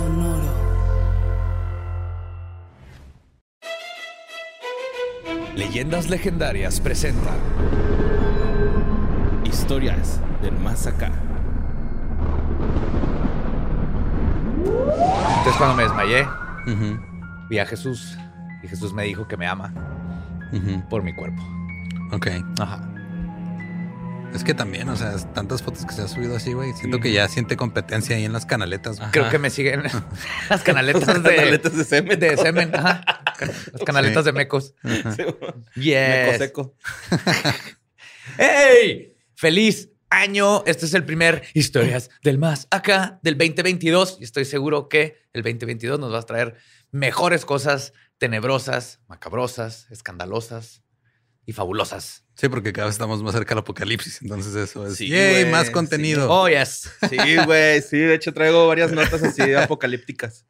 Sonoro. Leyendas legendarias presentan Historias del más acá. Entonces cuando me desmayé, vi a Jesús y Jesús me dijo que me ama por mi cuerpo. Ok. Ajá. Es que también, o sea, tantas fotos que se ha subido así, güey. Siento que ya siente competencia ahí en las canaletas. güey. Creo que me siguen las canaletas de, Canaletas de semen. de semen. Ajá. Las canaletas de mecos. Sí, Yes. Meco seco. ¡Hey! ¡Feliz año! Este es el primer Historias del Más Acá del 2022 y estoy seguro que el 2022 nos va a traer mejores cosas tenebrosas, macabrosas, escandalosas y fabulosas. Sí, porque cada vez estamos más cerca del apocalipsis. Entonces eso es. Sí, ¡Yay! güey, Más sí. contenido. Oh, yes. Sí, güey. Sí, de hecho traigo varias notas así apocalípticas.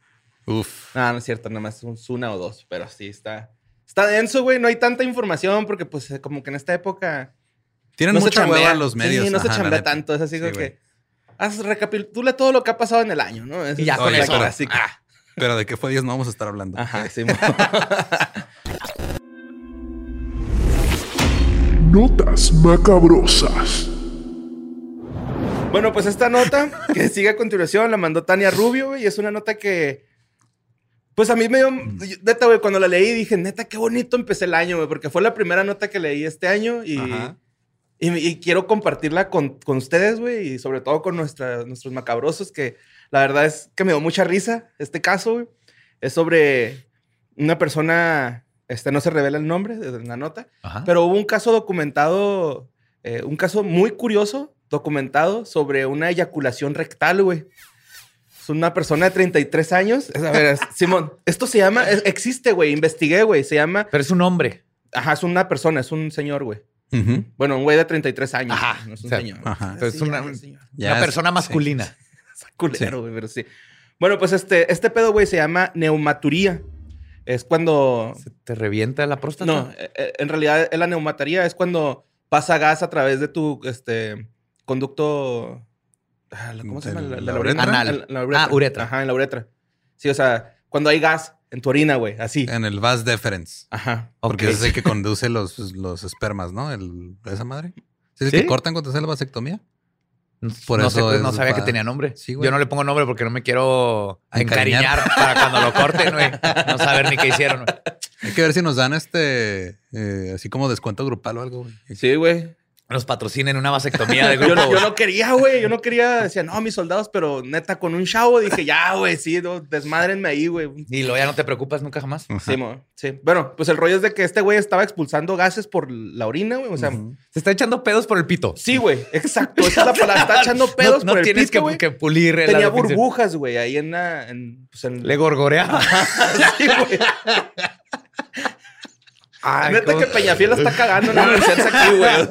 Uf. No, no es cierto, nada más un- una o dos, pero sí está. Está denso, güey. No hay tanta información porque, pues, eh, como que en esta época. Tienen no mucha hueva los medios. Sí, no se Ajá, chambea tanto. Es así Sí, como que. Haz recapitula todo lo que ha pasado en el año, ¿no? Y ya es con la eso. clásica. Ah. Pero de qué fue Dios no vamos a estar hablando. Ajá, sí. Notas macabrosas. Bueno, pues esta nota que sigue a continuación la mandó Tania Rubio, güey, y es una nota que. Pues a mí me dio. Neta, güey, cuando la leí dije, neta, qué bonito empecé el año, güey, porque fue la primera nota que leí este año y. Ajá. Y, y quiero compartirla con, con ustedes, güey, y sobre todo con nuestra- nuestros macabrosos, que la verdad es que me dio mucha risa este caso, güey. Es sobre una persona, este no se revela el nombre de la nota, Ajá. pero hubo un caso documentado, eh, un caso muy curioso, documentado sobre una eyaculación rectal, güey. Es una persona de 33 años. Es- A ver, es- Simón, esto se llama, es- existe, güey, investigué, güey, se llama, Pero es un hombre. ajá, es una persona, es un señor, güey. Bueno, un güey de 33 años. Ajá, No es un o sea, señor. ajá. Es Sí, una, es- persona sí. masculina. Está culero, güey, pero sí. Bueno, pues este, este pedo, güey, se llama neumaturía. Es cuando... ¿Se ¿Te revienta la próstata? No, eh, eh, en realidad la neumataría es cuando pasa gas a través de tu este, conducto... ah, ¿Cómo se llama? ¿De La, la la uretra? uretra. Anal. En la uretra. Ah, uretra. Ajá, en la uretra. Sí, o sea, cuando hay gas en tu orina, güey, así. En el vas deferens. Ajá. Porque Ok. ese es el que conduce los, los espermas, ¿no? El, esa madre. ¿Sí es el ¿Sí? que cortan cuando te hace la vasectomía? Por no, eso sé, es no sabía que tenía nombre. Sí, güey. Yo no le pongo nombre porque no me quiero Encariñar. encariñar para cuando lo corten, güey. No saber ni qué hicieron. güey. Hay que ver si nos dan este, eh, así como descuento grupal o algo, güey. Sí, güey. Nos patrocinen una vasectomía de Yo, grupo. yo güey. no quería, güey. Yo no quería. Decía, no, mis soldados, pero neta, con un chavo dije, ya, güey, sí, no, desmadrenme ahí, güey. Y luego ya no te preocupas nunca jamás. Sí, mo, sí. Bueno, pues el rollo es de que este güey estaba expulsando gases por la orina, güey. O sea. Se está echando pedos por el pito. sí, güey. Exacto. Esa es la palabra. Está echando pedos no, no por el tienes pito, que, güey. que pulir la Tenía burbujas, güey, ahí en la... En, pues en... Le gorgoreaba. Sí, güey. Ay, Neta cómo- que Peñafiel la está cagando en la licencia aquí, güey.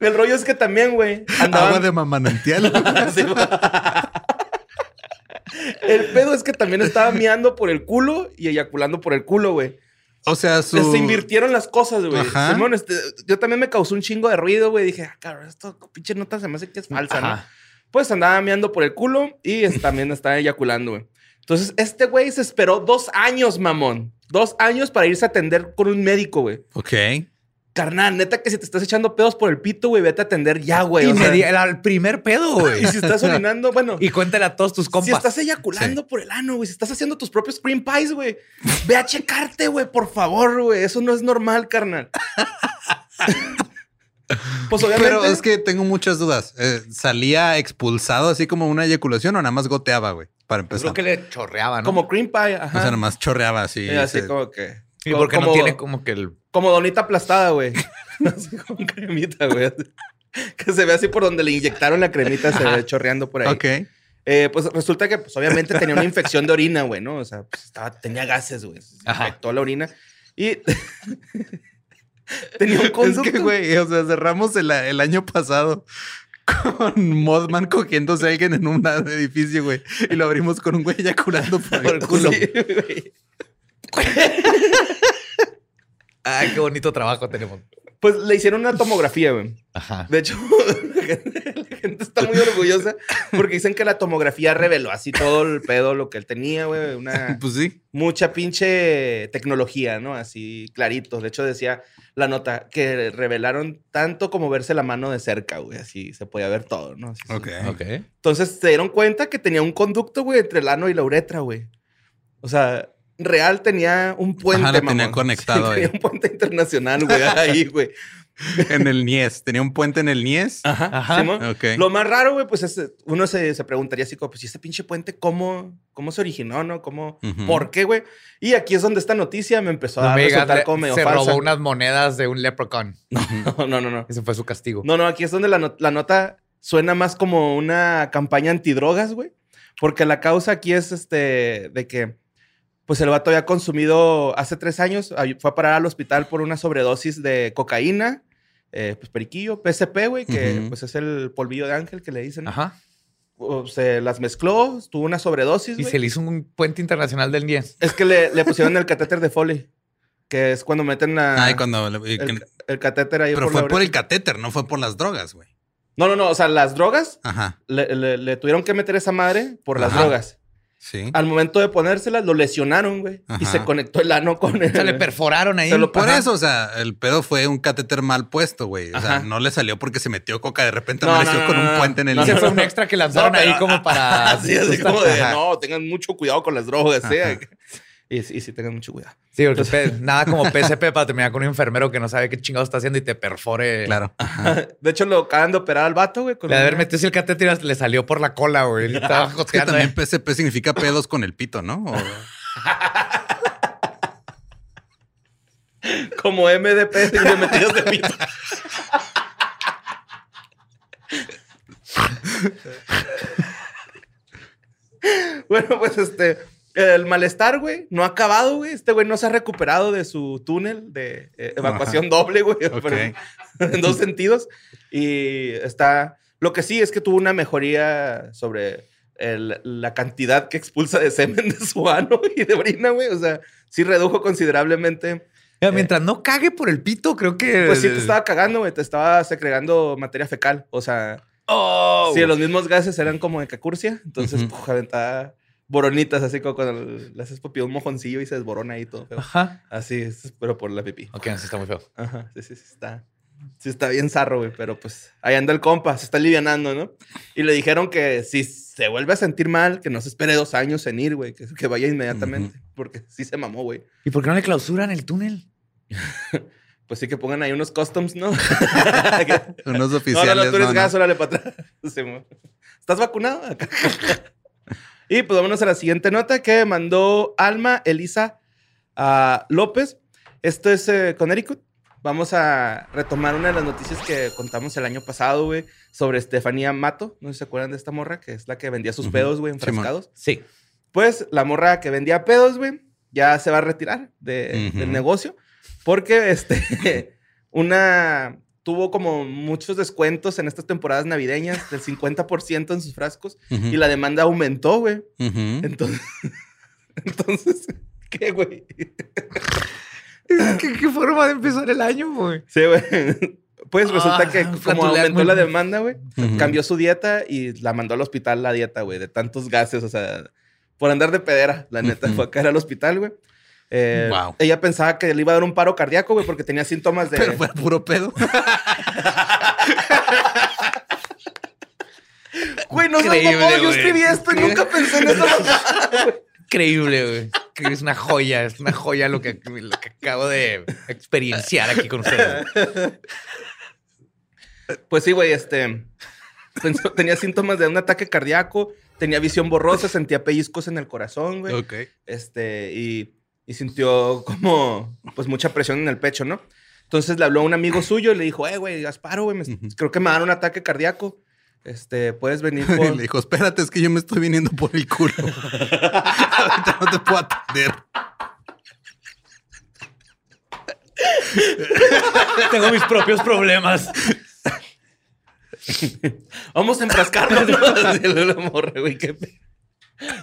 El rollo es que también, güey, andaban... Agua de mamanantial. El pedo es que también estaba miando por el culo y eyaculando por el culo, güey. o sea, su... Se invirtieron las cosas, güey. Ajá. Simón, este, yo también me causó un chingo de ruido, güey. Dije, ah, cabrón, esto pinche nota se me hace que es falsa, ¿no? Pues andaba meando por el culo y es- también estaba eyaculando, güey. Entonces, este güey se esperó dos años, mamón. Dos años para irse a atender con un médico, güey. Ok. Carnal, neta que si te estás echando pedos por el pito, güey, vete a atender ya, güey. Y me di el primer pedo, güey. y si estás orinando, bueno. Y cuéntale a todos tus compas. Si estás eyaculando por el ano, güey, si estás haciendo tus propios cream pies, güey, ve a checarte, güey, por favor, güey. Eso no es normal, carnal. pues obviamente. Pero es que tengo muchas dudas. Eh, ¿Salía expulsado así como una eyaculación o nada más goteaba, güey? Para empezar. Creo que le chorreaba, ¿no? como cream pie, O ajá. sea, nada más chorreaba así. Y así se- como que. Sí, porque como, no tiene como que el... Como donita aplastada, güey. así con cremita, güey. Que se ve así por donde le inyectaron la cremita, se ve chorreando por ahí. Ok. Eh, pues resulta que, pues, obviamente tenía una infección de orina, güey, ¿no? O sea, pues, estaba, tenía gases, güey. Se Ajá. infectó la orina. Y tenía un Es conducto. que, güey, o sea, cerramos el, el año pasado con Modman cogiéndose a alguien en un edificio, güey. Y lo abrimos con un güey eyaculando por el culo. Sí. Ay, qué bonito trabajo tenemos. Pues le hicieron una tomografía, güey. Ajá. De hecho, la gente, la gente está muy orgullosa porque dicen que la tomografía reveló así todo el pedo, lo que él tenía, güey. Una Pues sí. mucha pinche tecnología, ¿no? Así clarito. De hecho, decía la nota que revelaron tanto como verse la mano de cerca, güey. Así se podía ver todo, ¿no? Así, sí. Ok. Ok. Entonces se dieron cuenta que tenía un conducto, güey, entre el ano y la uretra, güey. O sea, real tenía un puente, Ajá, lo tenía mamón. conectado tenía ahí. un puente internacional, güey, ahí, güey. En el Nies. Tenía un puente en el Nies. Ajá. Ajá. Lo más raro, güey, pues es, uno se, se preguntaría así como, pues, ¿y este pinche puente cómo, cómo se originó, no? ¿Cómo. ¿Por qué, güey? Y aquí es donde esta noticia me empezó No a resultar como medio se falsa. robó unas monedas de un leprechaun. No, no, no, no. Ese fue su castigo. No, no, aquí es donde la, not- la nota suena más como una campaña antidrogas, güey. Porque la causa aquí es este de que, pues el vato había consumido hace tres años, fue a parar al hospital por una sobredosis de cocaína, eh, pues periquillo, PSP, güey, que pues es el polvillo de ángel que le dicen. ¿no? Ajá. O se las mezcló, tuvo una sobredosis, Y se le hizo un puente internacional del 10. Es que le, le pusieron el catéter de Foley, que es cuando meten la- Ay, cuando. le- el, que- el catéter ahí pero por fue la por el catéter, no fue por las drogas, güey. No, no, no, o sea, las drogas Ajá. le, le- le tuvieron que meter esa madre por las Ajá. drogas. Sí. Al momento de ponérselas, lo lesionaron, güey. Y Ajá. se conectó el ano con el... O sea, le perforaron ahí. Se lo- Por Ajá. eso, o sea, el pedo fue un catéter mal puesto, güey. O sea, Ajá. no le salió porque se metió coca. De repente No, amaneció no, con no, un no, puente en el niño. fue un extra que lanzaron No, pero- ahí como para... Así, así como de, Ajá. no, tengan mucho cuidado con las drogas, ¿sí? Y, y sí, tengan mucho cuidado. Sí, porque pe- nada como PSP para terminar con un enfermero que no sabe qué chingado está haciendo y te perfore. Claro. De hecho, lo acaban de operar al vato, güey. con Le de haber una- metido el catéter le salió por la cola, güey. Y Estaba Es que también eh. PSP significa pedos con el pito, ¿no? O- Como MDP de metidos de pito. bueno, pues este... El malestar, güey, no ha acabado, güey. Este güey no se ha recuperado de su túnel de eh, evacuación doble, güey. Ok. pero en dos sentidos. Y está... Lo que sí es que tuvo una mejoría sobre el- la cantidad que expulsa de semen de su ano y de orina, güey. O sea, sí redujo considerablemente. Mira, mientras no cague por el pito, creo que. Pues sí te estaba cagando, güey. Te estaba secregando materia fecal. O sea, Oh, sí, los mismos gases eran como de cacurcia. Entonces, Ujú. puf, aventaba boronitas, así como cuando le haces papi un mojoncillo y se desborona ahí todo. feo. Ajá. Así es, pero por la pipí. Ok, no, sí está muy feo. Ajá, sí, sí, sí, está. Sí, está bien zarro, güey, pero pues ahí anda el compa, se está alivianando, ¿no? Y le dijeron que si se vuelve a sentir mal, que no se espere dos años en ir, güey, que, que vaya inmediatamente, porque sí se mamó, güey. ¿Y por qué no le clausuran el túnel? Pues sí que pongan ahí unos customs, ¿no? Unos no, no, oficiales. no, tú eres no, no. gas, órale para atrás. ¿Estás vacunado? Y pues vámonos a la siguiente nota que mandó Alma Elisa ah, López. Esto es eh, Connecticut. Vamos a retomar una de las noticias que contamos el año pasado, güey, sobre Estefanía Mato. No sé si se acuerdan de esta morra, que es la que vendía sus pedos, güey, enfrascados. Sí. Pues la morra que vendía pedos, güey, ya se va a retirar de- del negocio porque este, una tuvo como muchos descuentos en estas temporadas navideñas del 50% en sus frascos y la demanda aumentó, güey. Entonces, entonces, ¿qué, güey? ¿Qué, qué forma de empezar el año, güey? Sí, güey. Pues resulta Ah, que como aumentó la demanda, güey, cambió su dieta y la mandó al hospital la dieta, güey, de tantos gases, o sea, por andar de pedera, la neta, fue a caer al hospital, güey. Eh, Wow. Ella pensaba que le iba a dar un paro cardíaco, güey, porque tenía síntomas de... Pero fue puro pedo. Güey, no Increíble, mamón, yo escribí esto y nunca pensé en eso. Increíble, güey. Es una joya, es una joya lo que, lo que acabo de experienciar aquí con ustedes. Pues sí, güey, este... tenía síntomas de un ataque cardíaco, tenía visión borrosa, sentía pellizcos en el corazón, güey. ok. este, y, y sintió como, pues, mucha presión en el pecho, ¿no? Entonces le habló a un amigo suyo y le dijo, eh, güey, Gasparo, güey, me- creo que me dan un ataque cardíaco. Este, puedes venir Y por... le dijo, espérate, es que yo me estoy viniendo por el culo. Ahorita no te puedo atender. Tengo mis propios problemas. Vamos a enfrascarnos, ¿no? La morra, güey, qué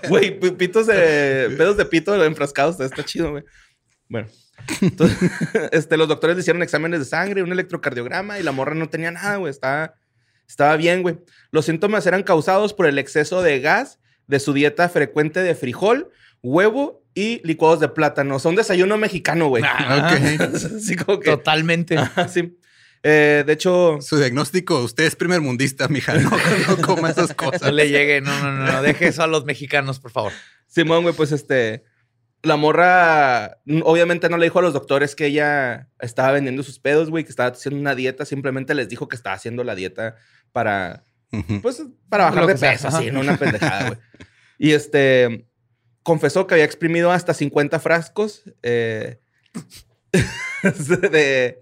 Güey, pi- pitos de... Pedos de pito enfrascados, está chido, güey. Bueno, Entonces, este, los doctores le hicieron exámenes de sangre, un electrocardiograma y la morra no tenía nada, güey. Estaba, estaba bien, güey. Los síntomas eran causados por el exceso de gas de su dieta frecuente de frijol, huevo y licuados de plátano. Un desayuno mexicano, güey. Ah, Así como que... Totalmente. Ajá, sí. Eh, de hecho, Su diagnóstico, usted es primer mundista, mija. No, no coma esas No cosas. le llegue, no, no, no, no, deje eso a los mexicanos, por favor. Simón, güey, pues este. La morra, obviamente no le dijo a los doctores que ella estaba vendiendo sus pedos, güey, que estaba haciendo una dieta. Simplemente les dijo que estaba haciendo la dieta para, pues, para bajar Lo de peso, así, no una pendejada, güey. Y este, confesó que había exprimido hasta 50 frascos eh, de,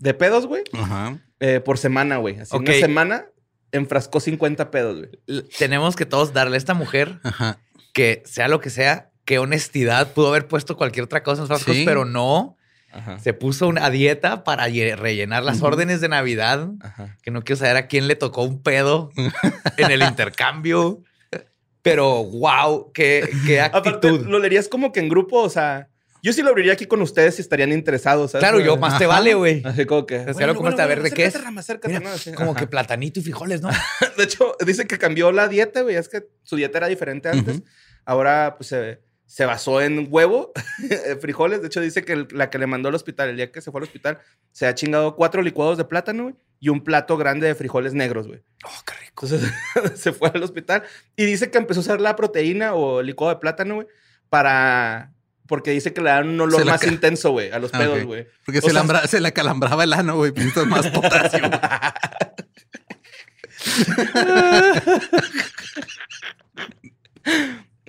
de pedos, güey, Ajá. eh, por semana, güey. Así, Ok. una semana enfrascó 50 pedos, güey. Tenemos que todos darle a esta mujer Ajá. que sea lo que sea, qué honestidad. Pudo haber puesto cualquier otra cosa en los frascos, Sí. pero no. Ajá. Se puso una dieta para lle- rellenar las órdenes de Navidad. Ajá. Que no quiero saber a quién le tocó un pedo en el intercambio. Pero wow, qué, qué Aparte, actitud. lo leerías como que en grupo, o sea, yo sí lo abriría aquí con ustedes si estarían interesados. ¿sabes? Claro, yo más te vale, güey. Así como que. algo como este, a ver, ¿de qué es? Rama, acércate, Mira, ¿no? Así, Como ajá. que platanito y frijoles, ¿no? De hecho, dice que cambió la dieta, güey. Es que su dieta era diferente antes. Ahora, pues se, se basó en huevo, frijoles. De hecho, dice que la que le mandó al hospital, el día que se fue al hospital, se ha chingado cuatro licuados de plátano, güey, y un plato grande de frijoles negros, güey. Oh, qué rico. Entonces se fue al hospital y dice que empezó a usar la proteína o el licuado de plátano, güey, para. Porque dice que le dan un olor la más intenso, güey, a los Ah, pedos, ok. güey. Porque O se, sea- lambra- se le calambraba el ano, güey. Necesitas más potasio.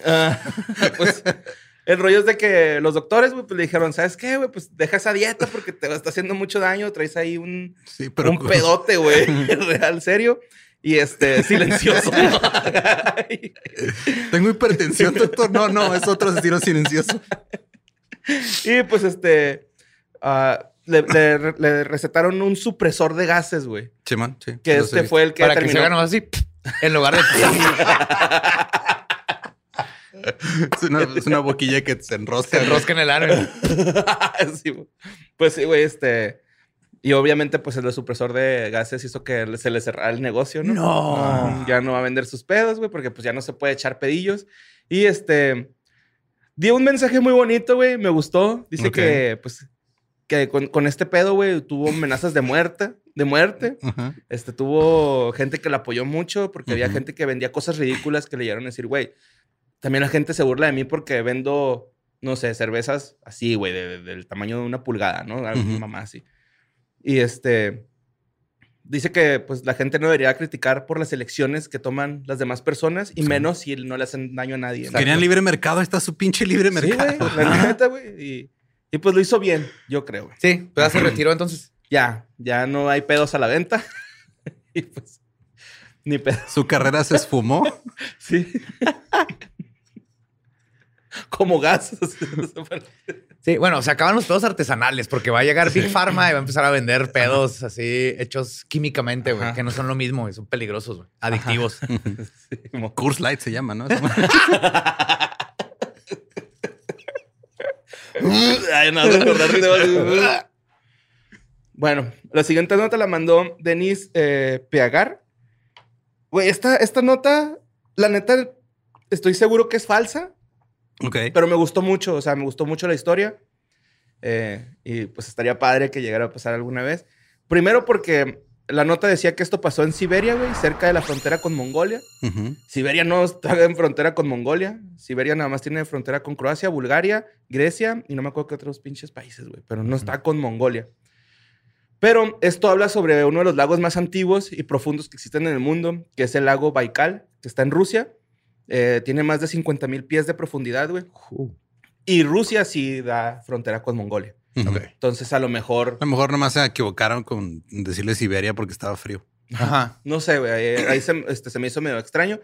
Ah, pues el rollo es de que los doctores, güey, pues le dijeron, ¿sabes qué, güey? Pues deja esa dieta porque te está haciendo mucho daño. Traes ahí un, Sí, pero un pedote, güey, real, serio. Y este, silencioso. tengo hipertensión, doctor. No, no, es otro asesino silencioso. y pues este, ah, le, le- le recetaron un supresor de gases, güey. Chimán, sí. Que este sé. fue el que Para que se terminó. haga nomás así, en lugar de... Es una, es una boquilla que se enrosca. se enrosca en el ano. Sí, güey. pues sí, güey, este. Y obviamente, pues el supresor de gases hizo que se le cerrara el negocio, ¿no? No. Ah, ya no va a vender sus pedos, güey, porque pues ya no se puede echar pedillos. Y este. Dio un mensaje muy bonito, güey, me gustó. Dice que, pues, que con, con este pedo, güey, tuvo amenazas de muerte, de muerte. Este, tuvo gente que la apoyó mucho porque había gente que vendía cosas ridículas que le llegaron a decir, güey, también la gente se burla de mí porque vendo, no sé, cervezas así, güey, de- de- del tamaño de una pulgada, ¿no? Algo Ujú. mamá así. Y este, dice que pues la gente no debería criticar por las elecciones que toman las demás personas y Sí. menos si no le hacen daño a nadie. ¿no? Querían libre mercado, está su pinche libre Sí, mercado. güey, la neta, güey. Y, y pues lo hizo bien, yo creo, güey. Sí, pero ya se retiró entonces. Ya, ya no hay pedos a la venta. y pues, ni pedo. Su carrera se esfumó. Sí. Como gas. Sí, bueno, se acaban los pedos artesanales porque va a llegar Big Pharma y va a empezar a vender pedos así hechos químicamente, güey, que no son lo mismo, güey, son peligrosos, güey, adictivos. Sí, como- Curse Light se llama, ¿no? Ay, Bueno, la siguiente nota la mandó Denise eh, Peagar. Güey, esta, esta nota, la neta, estoy seguro que es falsa, ok. pero me gustó mucho. O sea, me gustó mucho la historia. Eh, y pues estaría padre que llegara a pasar alguna vez. Primero porque la nota decía que esto pasó en Siberia, güey, cerca de la frontera con Mongolia. Siberia no está en frontera con Mongolia. Siberia nada más tiene frontera con Croacia, Bulgaria, Grecia y no me acuerdo qué otros pinches países, güey. Pero no está con Mongolia. Pero esto habla sobre uno de los lagos más antiguos y profundos que existen en el mundo, que es el lago Baikal, que está en Rusia. Eh, tiene más de 50 mil pies de profundidad, güey. Y Rusia sí da frontera con Mongolia. Ujú. Entonces, a lo mejor, A lo mejor nomás se equivocaron con decirle Siberia porque estaba frío. Ajá. no sé, güey, ahí, ahí se, este, se me hizo medio extraño.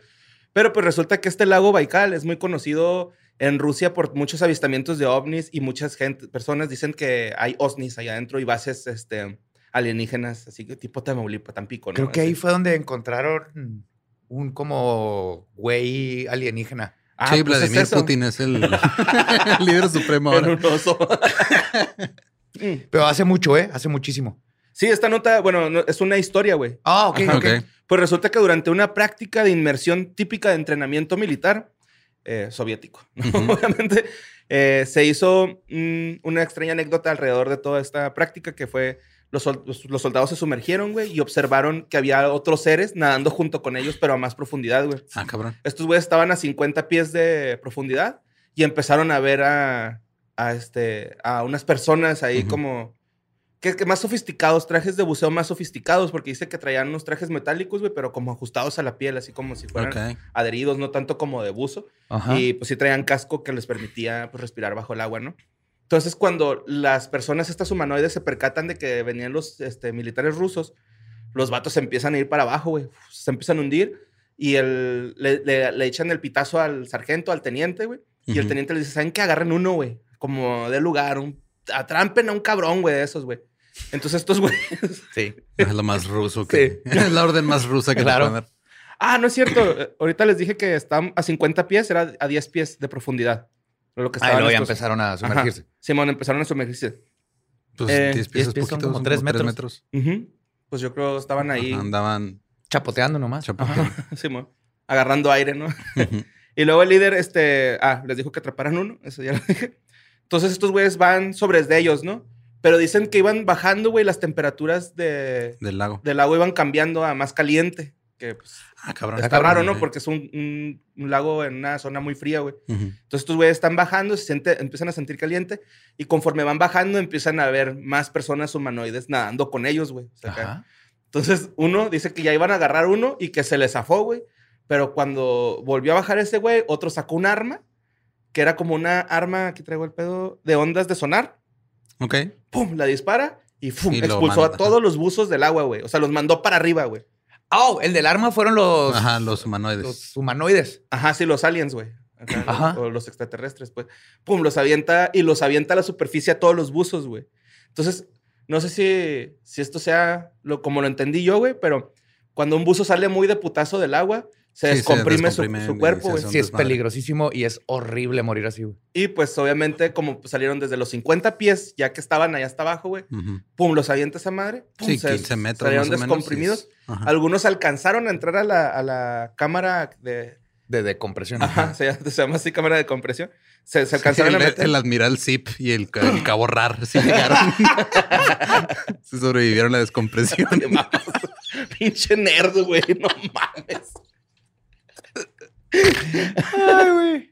Pero pues resulta que este lago Baikal es muy conocido en Rusia por muchos avistamientos de ovnis y muchas gente, personas dicen que hay ovnis allá adentro y bases este, alienígenas, así que tipo Tamaulipas, Tampico, ¿no? Creo que ahí Así. fue donde encontraron un como güey alienígena. Ah, sí, pues es Vladimir. Putin es el, el líder supremo ahora. un oso. Pero hace mucho, ¿eh? Hace muchísimo. Sí, esta nota, bueno, no- es una historia, güey. Ah, ok, Ajá. ok. Ok. Pues resulta que durante una práctica de inmersión típica de entrenamiento militar eh, soviético, obviamente, eh, se hizo mm, una extraña anécdota alrededor de toda esta práctica que fue los, los- los soldados se sumergieron, güey, y observaron que había otros seres nadando junto con ellos, pero a más profundidad, güey. Ah, cabrón. Estos güeyes estaban a 50 pies de profundidad y empezaron a ver a, a, este, a unas personas ahí como... Que, que más sofisticados, trajes de buceo más sofisticados, porque dice que traían unos trajes metálicos, güey, pero como ajustados a la piel, así como si fueran adheridos, no tanto como de buzo. Ajá. Y pues sí traían casco que les permitía pues, respirar bajo el agua, ¿no? Entonces, cuando las personas, estas humanoides, se percatan de que venían los este, militares rusos, los vatos se empiezan a ir para abajo, güey. Se empiezan a hundir y el, le, le- le echan el pitazo al sargento, al teniente, güey. Y el teniente le dice, ¿saben qué? Agarren uno, güey. Como de lugar, un, atrampen a un cabrón, güey, de esos, güey. Entonces estos güeyes... Sí. Es lo más ruso que. Es la orden más rusa que Claro. dar. Ah, no es cierto. Ahorita les dije que están a 50 pies, era a 10 pies de profundidad. Lo que estaban luego ya estos- empezaron a Ajá. sumergirse. Simón, empezaron a sumergirse. Pues Eh, 10 pies 10 es pies son poquito. como son tres como metros. Ujú. Pues yo creo que estaban ahí. Ajá, Andaban Chapoteando nomás. chapoteando. Simón, agarrando aire, ¿no? Ujú. Y luego el líder, este, ah, les dijo que atraparan uno, eso ya lo dije. Entonces estos güeyes van sobre de ellos, ¿no? Pero dicen que iban bajando, güey, las temperaturas de, Del lago. del agua iban cambiando a más caliente. Que pues, Ah, cabrón. está raro, ¿no? Porque es un, un- un lago en una zona muy fría, güey. Entonces estos güeyes están bajando, se siente, empiezan a sentir caliente y conforme van bajando empiezan a ver más personas humanoides nadando con ellos, güey. O sea, acá. Entonces uno dice que ya iban a agarrar uno y que se le zafó, güey. Pero cuando volvió a bajar ese güey, otro sacó un arma, que era como una arma, aquí traigo el pedo, de ondas de sonar. Ok. ¡Pum! La dispara y expulsó a todos los buzos del agua, güey. O sea, los mandó para arriba, güey. Oh, el del arma fueron los, Ajá, los humanoides. los humanoides. Ajá, sí, los aliens, güey. Ajá. O los extraterrestres, pues. Pum, los avienta y los avienta a la superficie a todos los buzos, güey. Entonces, no sé si, si esto sea lo, como lo entendí yo, güey, pero cuando un buzo sale muy de putazo del agua, se Sí, se descomprime, su- cuerpo, güey. Sí, es peligrosísimo y es horrible morir así, güey. Y pues, obviamente, como salieron desde los 50 pies, ya que estaban allá hasta abajo, güey, pum, los avienta esa madre. Pum, Sí, se- 15 metros. Salieron más o menos, descomprimidos. Ajá. Algunos alcanzaron a entrar a la, a la cámara de. De decompresión. Ajá, se, llama- se llama así cámara de compresión. Se, se Sí, alcanzaron a el, meter. el admiral Zip y el, el cabo Rar sí llegaron. Se sobrevivieron a la descompresión. Pinche nerd, güey. No mames. Ay, güey.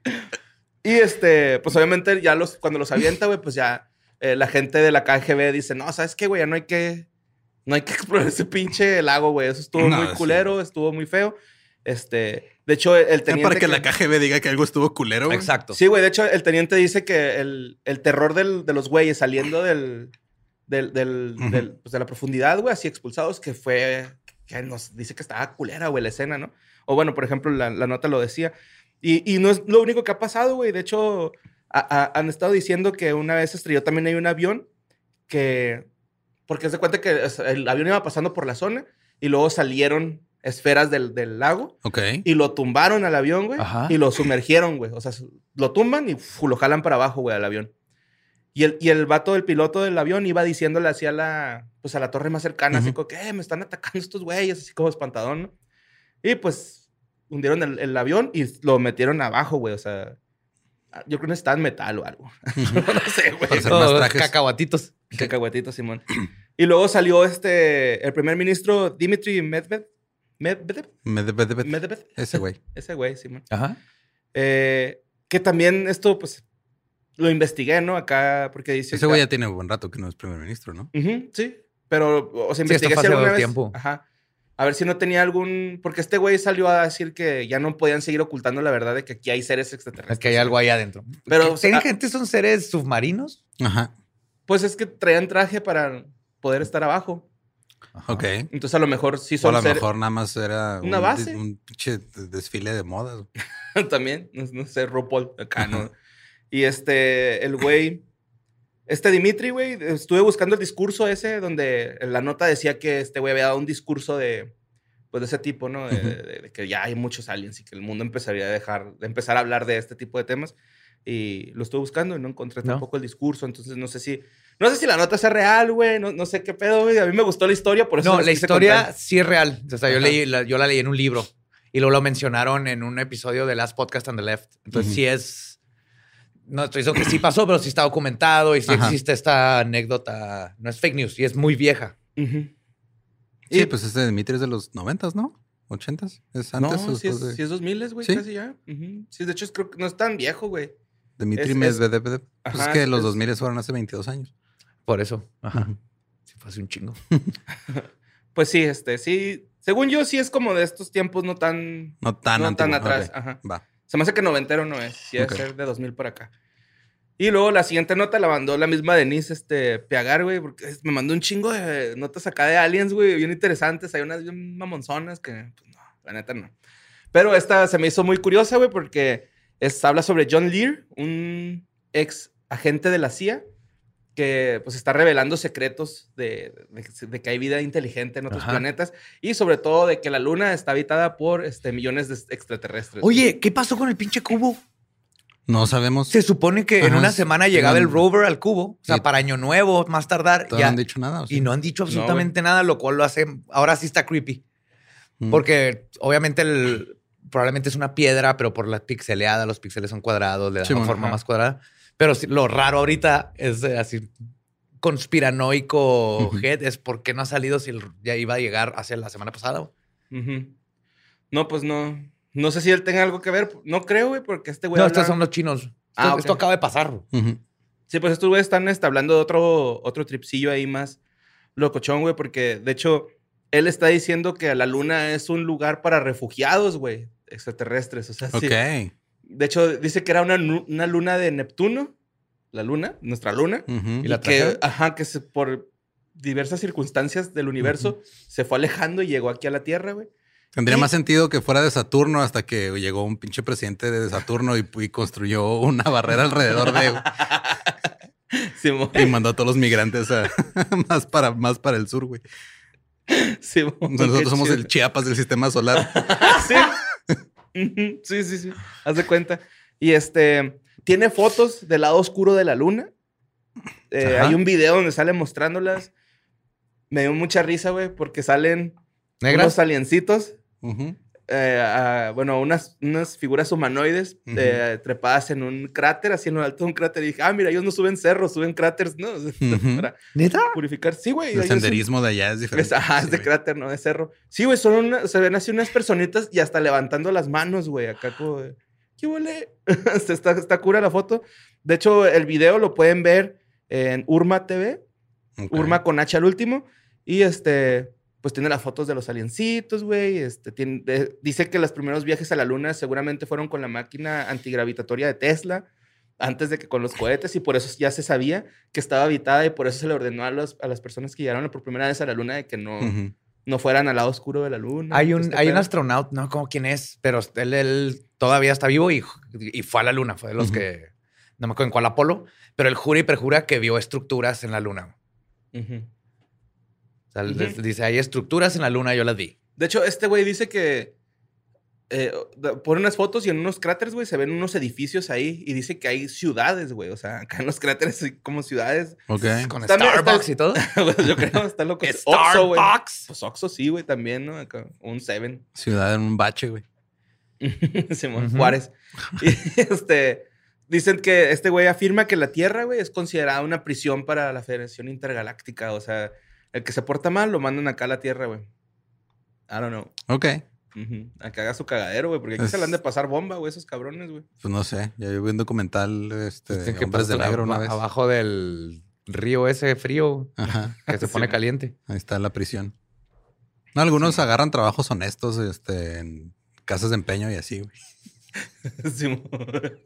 Y este, pues obviamente ya los, cuando los avienta, güey, pues ya eh, la gente de la KGB dice, no, ¿sabes qué, güey? Ya no hay que, no hay que explorar ese pinche lago, güey. Eso estuvo No, muy sí. culero, estuvo muy feo. Este, de hecho, el teniente... Para que la KGB diga que algo estuvo culero. güey. Exacto. Sí, güey. De hecho, el teniente dice que el, el terror del- de los güeyes saliendo del, del, del- pues, de la profundidad, güey, así expulsados, que fue, que nos dice que estaba culera, güey, la escena, ¿no? O bueno, por ejemplo, la, la nota lo decía. Y, y no es lo único que ha pasado, güey. De hecho, a- a- han estado diciendo que una vez estrelló también hay un avión que, porque se cuenta que el avión iba pasando por la zona y luego salieron esferas del, del lago Ok. y lo tumbaron al avión, güey. Ajá. Y lo sumergieron, güey. O sea, lo tumban y fu, lo jalan para abajo, güey, al avión. Y el, y el vato del piloto del avión iba diciéndole así a la, pues a la torre más cercana, así Ujú. como que, "Eh, me están atacando estos güeyes, así como espantadón, ¿no? Y pues hundieron el, el avión y lo metieron abajo, güey. O sea, yo creo que necesitaban metal o algo. no sé, güey. Trajes. cacahuatitos. Cacahuetito, Simón. Y luego salió este, el primer ministro Dimitri Medvedev. Medvedev. Medvedev. Medvedev. Ese güey. Ese güey, Simón. Ajá. Eh, que también esto, pues, lo investigué, ¿no? Acá, porque dice... Ese güey ya tiene buen rato que no es primer ministro, ¿no? Ujú, sí, pero, o sea, Sí, esto investigué fue si hace alguna vez... tiempo. Ajá. A ver si no tenía algún... Porque este güey salió a decir que ya no podían seguir ocultando la verdad de que aquí hay seres extraterrestres. Es que hay algo ahí adentro. Pero, ¿Tienen ah, gente son seres submarinos? Ajá. Pues es que traían traje para poder estar abajo. Ajá. Ok. Entonces a lo mejor sí O a son lo seres... mejor nada más era Una un, base. un pinche desfile de modas. también, no, no sé, RuPaul acá, ¿no? Y este, el güey, este Dimitri, güey, estuve buscando el discurso ese donde la nota decía que este güey había dado un discurso de, pues de ese tipo, ¿no? De, de- de que ya hay muchos aliens y que el mundo empezaría a dejar, de empezar a hablar de este tipo de temas. Y lo estuve buscando y no encontré No. tampoco el discurso, entonces no sé si, no sé si la nota sea real, güey, no, no sé qué pedo, güey. A mí me gustó la historia, por eso No, la historia contar. sí es real. O sea, yo, leí, la, yo la leí en un libro y luego lo mencionaron en un episodio de Last Podcast on the Left. Entonces Ujú. sí es... No estoy diciendo que sí pasó, pero sí está documentado y sí Ajá. existe esta anécdota. No es fake news y es muy vieja. Sí, Y- pues este Dimitri es de los noventas, ¿no? ¿Ochentas? ¿Es antes o no, si es, de si es 2000, güey, ¿Sí? casi ya. Sí, de hecho, es- creo que no es tan viejo, güey. Dimitri es- es- Medvedev? Pues Ajá, es que es- los es- 2000 fueron hace 22 años. Por eso. Ajá. Sí, fue hace un chingo. Pues sí, este, sí. Según yo, sí es como de estos tiempos no tan, No tan no tan atrás. Ajá. Va. Se me hace que noventero no es. Sí, debe ser de 2000 por acá. Y luego la siguiente nota la mandó la misma Denise este, Piagar, güey, porque me mandó un chingo de notas acá de aliens, güey, bien interesantes. Hay unas bien mamonzonas que, pues no, la neta no. Pero esta se me hizo muy curiosa, güey, porque es, habla sobre John Lear, un ex agente de la CIA que pues está revelando secretos de, de- de que hay vida inteligente en otros Ajá. planetas y sobre todo de que la luna está habitada por este, millones de extraterrestres. Oye, ¿qué pasó con el pinche cubo? No sabemos. Se supone que en una semana llegaba el rover al cubo, o sea, para Año Nuevo, más tardar, ya. no han dicho nada. Y no han dicho No, absolutamente nada, lo cual lo hace, ahora sí está creepy. Mm. Porque obviamente el, probablemente es una piedra, pero por la pixeleada, los píxeles son cuadrados, le dan Sí, una bueno, forma ajá. más cuadrada. Pero lo raro ahorita es así conspiranoico head, es por qué no ha salido si ya iba a llegar hacia la semana pasada. No, pues no. No sé si él tenga algo que ver. No creo, güey, porque este güey. no, habla- estos son los chinos. Esto, Ah, esto acaba de pasar. Sí, pues estos güeyes están hablando de otro, otro tripsillo ahí más locochón, güey, porque de hecho él está diciendo que la luna es un lugar para refugiados, güey, extraterrestres. O sea, sí. De hecho, dice que era una, una luna de Neptuno, la luna, nuestra luna. ¿Y la que, ajá, que se, por diversas circunstancias del universo se fue alejando y llegó aquí a la Tierra, güey. Tendría más sentido que fuera de Saturno hasta que llegó un pinche presidente de Saturno y, y construyó una barrera alrededor de Simón, y mandó a todos los migrantes a- más para más para el sur, güey. Simón, qué Nosotros somos chido. el Chiapas del sistema solar. sí. Sí, sí, sí. Haz de cuenta. Y este tiene fotos del lado oscuro de la luna. Eh, hay un video donde sale mostrándolas. Me dio mucha risa, güey, porque salen ¿Negras? unos aliencitos. Ujú. Eh, a- bueno, unas, unas figuras humanoides eh, trepadas en un cráter, así en lo alto de un cráter. Y dije, ah, mira, ellos no suben cerros, suben cráteres, ¿no? Para ¿Neta? purificar. Sí, güey. El senderismo de allá es diferente. es, ajá, es de cráter, no de cerro. Sí, güey, son una- se ven así unas personitas y hasta levantando las manos, güey, acá como de, ¿qué huele? está, está cura la foto. De hecho, el video lo pueden ver en Urma TV. Urma con H al último, y este, pues tiene las fotos de los aliencitos, güey, este, tiene, de- dice que los primeros viajes a la luna seguramente fueron con la máquina antigravitatoria de Tesla, antes de que con los cohetes, y por eso ya se sabía que estaba habitada y por eso se le ordenó a, los- a las personas que llegaron por primera vez a la luna de que no, no fueran al lado oscuro de la luna. Hay un, este hay un astronauta, no como quién es, pero él, él todavía está vivo y, y fue a la luna. Fue de los que, no me acuerdo en cuál Apolo, pero él jura y perjura que vio estructuras en la luna. O sea, Ujú. les dice, hay estructuras en la luna, yo las vi. De hecho, este güey dice que eh, pone unas fotos y en unos cráteres, güey, se ven unos edificios ahí y dice que hay ciudades, güey. O sea, acá en los cráteres hay como ciudades. Ok. Con También está- Starbucks y todo. Yo creo, está loco. Starbucks. Pues Oxxo sí, güey, también, ¿no? Acá, un Seven. Ciudad en un bache, güey. Simón. Juárez. Y este, dicen que este güey afirma que la Tierra, güey, es considerada una prisión para la Federación Intergaláctica. O sea, el que se porta mal lo mandan acá a la Tierra, güey. I don't know. Ok. A que haga su cagadero, güey, porque aquí Es- se le han de pasar bomba, güey, esos cabrones, güey. Pues no sé. Ya vi un documental este, de que Hombres de Negro una vez. Abajo del río ese frío Ajá. que se pone Sí. caliente. Ahí está la prisión. No, algunos agarran trabajos honestos este, en casas de empeño y así, güey.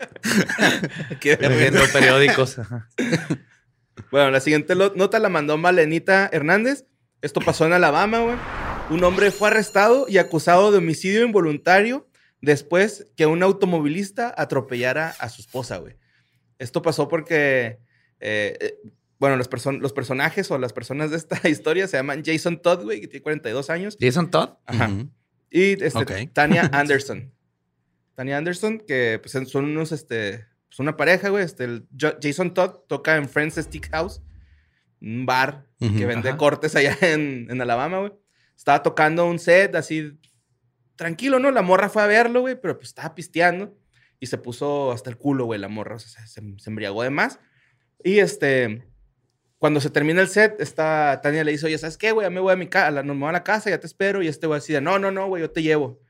Qué Vendiendo periódicos. Ajá. Bueno, la siguiente nota la mandó Malenita Hernández. Esto pasó en Alabama, güey. Un hombre fue arrestado y acusado de homicidio involuntario después que un automovilista atropellara a su esposa, güey. Esto pasó porque eh, eh, bueno, los, person- los personajes o las personas de esta historia se llaman Jason Todd, güey, que tiene 42 años. Jason Todd. Ajá. Y este. Tania Anderson. Tania Anderson, que pues, son unos, este, pues una pareja, güey. Este, el Jason Todd toca en Friends Stick House, un bar que vende Ajá. cortes allá en, en Alabama, güey. Estaba tocando un set así, tranquilo, ¿no? La morra fue a verlo, güey, pero pues estaba pisteando y se puso hasta el culo, güey, la morra. O sea, se, se embriagó de más. Y este, cuando se termina el set, esta Tania le dice, oye, ¿sabes qué, güey? Ya me voy a mi casa, no me voy a la casa, ya te espero. Y este güey así de, no, no, no, güey, yo te llevo.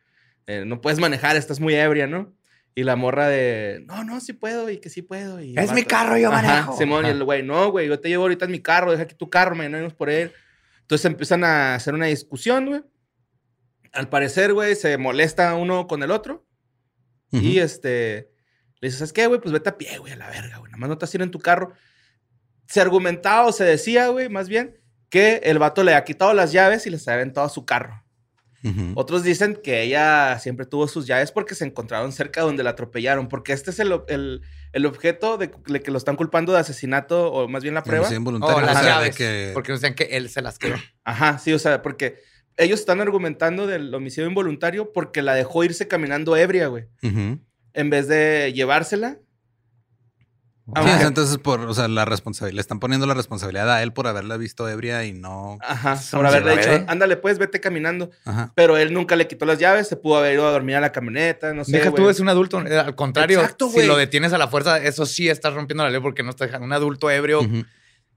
Eh, no puedes manejar, estás muy ebria, ¿no? Y la morra de, no, no, sí puedo y que sí puedo. Y Es mi carro, yo Ajá, manejo. Simón, y Ajá. el güey, no, güey, yo te llevo ahorita en mi carro, deja aquí tu carro, mañana vamos por él. Entonces empiezan a hacer una discusión, güey. Al parecer, güey, se molesta uno con el otro. Ujú. Y este, le dices, ¿sabes qué, güey? Pues vete a pie, güey, a la verga, güey. Nada más no te ir en tu carro. Se argumentaba o se decía, güey, más bien, que el vato le ha quitado las llaves y les ha aventado a su carro. Otros dicen que ella siempre tuvo sus llaves porque se encontraron cerca donde la atropellaron. Porque este es el, el- el objeto de de que lo están culpando de asesinato, o más bien la prueba. Homicidio involuntario, Oh, o las llaves. que- Porque decían que él se las quedó. Ajá, sí, o sea, porque ellos están argumentando del homicidio involuntario porque la dejó irse caminando ebria, güey. En vez de llevársela. Aunque- entonces por, o sea, la responsabilidad, le están poniendo la responsabilidad a él por haberla visto ebria y no. Ajá, por no haberle dicho, ándale, pues, vete caminando. Ajá. Pero él nunca le quitó las llaves, se pudo haber ido a dormir a la camioneta, no sé. Deja tú, es un adulto. eh, Al contrario, Exacto, si güey. lo detienes a la fuerza, eso sí estás rompiendo la ley porque no estás dejando un adulto ebrio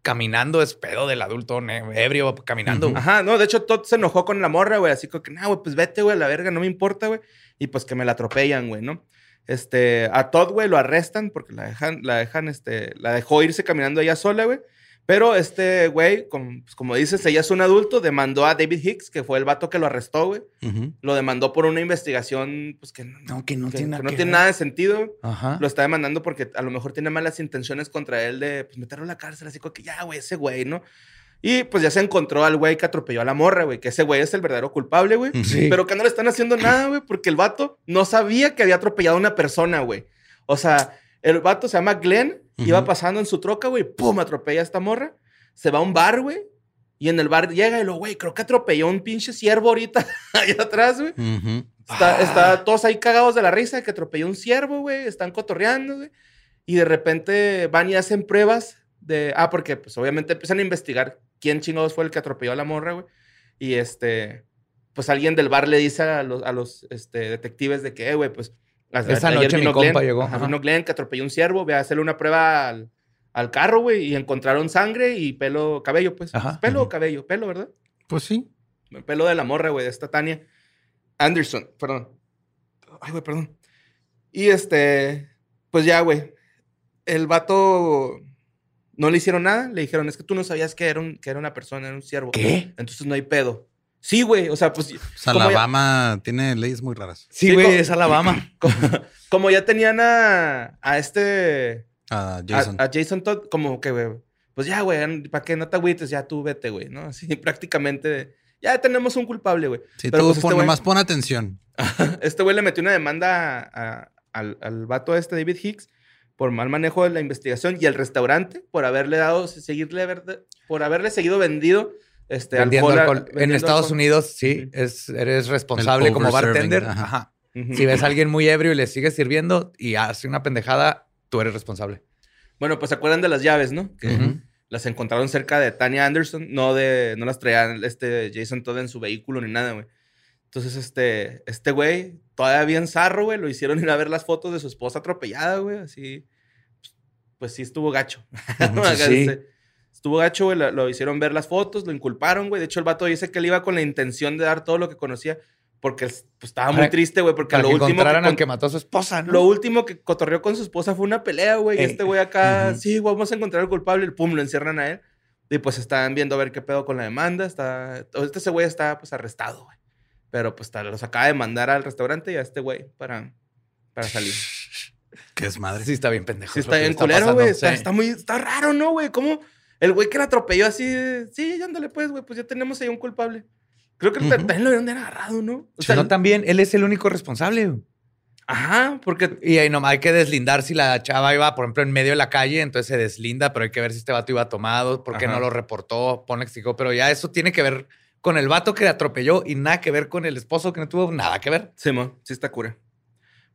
caminando. Es pedo del adulto ebrio caminando. Ajá, no, de hecho, Todd se enojó con la morra, güey, así como que, nah, güey, pues vete, güey, a la verga, no me importa, güey. Y pues que me la atropellan, güey, ¿no? Este, a Todd, güey, lo arrestan porque la dejan, la dejan, este, la dejó irse caminando ella sola, güey. Pero este güey, como, pues, como dices, ella es un adulto, demandó a David Hicks, que fue el vato que lo arrestó, güey. Lo demandó por una investigación, pues que no, No, que no que- tiene que nada no que tiene nada de sentido. Ajá. Lo está demandando porque a lo mejor tiene malas intenciones contra él de pues, meterlo a la cárcel, así como que ya, güey, ese güey, ¿no? Y pues ya se encontró al güey que atropelló a la morra, güey, que ese güey es el verdadero culpable, güey. Sí. Pero que no le están haciendo nada, güey, porque el vato no sabía que había atropellado a una persona, güey. O sea, el vato se llama Glenn, iba Ujú. pasando en su troca, güey, pum, atropella a esta morra, se va a un bar, güey, y en el bar llega y lo, güey, creo que atropelló a un pinche ciervo ahorita allá atrás, güey. Está, Ah. está todos ahí cagados de la risa de que atropelló un ciervo, güey. Están cotorreando, güey. Y de repente van y hacen pruebas de. Ah, porque pues obviamente empiezan a investigar quién chingados fue el que atropelló a la morra, güey. Y este. Pues alguien del bar le dice a los, a los este, detectives de que, eh, güey, pues. Esa ayer noche mi vino compa llegó, ajá, vino Glenn que atropelló un ciervo. Ve a hacerle una prueba al, al carro, güey. Y encontraron sangre y pelo, cabello, pues. Ajá. Pelo o cabello, pelo, ¿verdad? Pues sí. El pelo de la morra, güey, de esta Tania. Anderson, perdón. Ay, güey, perdón. Y este, pues ya, güey. El vato no le hicieron nada. Le dijeron, es que tú no sabías que era, un, que era una persona, era un siervo. ¿Qué? Entonces no hay pedo. Sí, güey. O sea, pues. Ya- Alabama tiene leyes muy raras. Sí, Sí, güey, como- es Alabama. Como, como ya tenían a, a este. A- Jason. A, Jason Todd, como que, güey. Pues ya, güey, ¿para qué no te agüites? Ya tú vete, güey, ¿no? Así prácticamente. Ya tenemos un culpable, güey. sí, pero tú pues este pon, güey- nomás pon atención. Este güey le metió una demanda a- a- al, al vato este, David Hicks, por mal manejo de la investigación y al restaurante por haberle dado, seguirle, por haberle seguido vendido este, vendiendo alcohol alcohol. En Estados alcohol. Unidos, sí, es, eres responsable El como bartender. ajá. Si ves a alguien muy ebrio y le sigues sirviendo y hace una pendejada, tú eres responsable. Bueno, pues se acuerdan de las llaves, ¿no? Que las encontraron cerca de Tanya Anderson, no de, no las traía este Jason Todd en su vehículo ni nada, güey. Entonces, este, este güey, todavía bien zarro, güey, lo hicieron ir a ver las fotos de su esposa atropellada, güey, así. Pues sí estuvo gacho. Sí. Estuvo gacho, güey, lo, lo hicieron ver las fotos, lo inculparon, güey. De hecho, el vato dice que él iba con la intención de dar todo lo que conocía, porque pues, estaba muy Para- triste, güey, porque lo que último que, encontraran al con- que mató a su esposa, ¿no? lo último que cotorreó con su esposa fue una pelea, güey. Y este güey acá, Ujú. sí, vamos a encontrar al culpable, y pum, lo encierran a él. Y pues están viendo a ver qué pedo con la demanda. Está, este ese güey está pues arrestado, güey. Pero pues los acaba de mandar al restaurante y a este güey para, para salir. Que es madre. Sí, está bien pendejo. Sí, está que bien culero, güey. Está, sí. está muy, está raro, ¿no, güey? ¿Cómo el güey que la atropelló así, sí, ándale pues, güey, pues ya tenemos ahí un culpable. Creo que Ujú. también lo habían agarrado, ¿no? O Si no, también, él es el único responsable. güey. Ajá, porque Y ahí nomás hay que deslindar si la chava iba, por ejemplo, en medio de la calle, entonces se deslinda, pero hay que ver si este vato iba tomado, por qué Ajá. no lo reportó, pone explicó, pero ya eso tiene que ver con el vato que atropelló y nada que ver con el esposo que no tuvo nada que ver. Simón, sí está cura.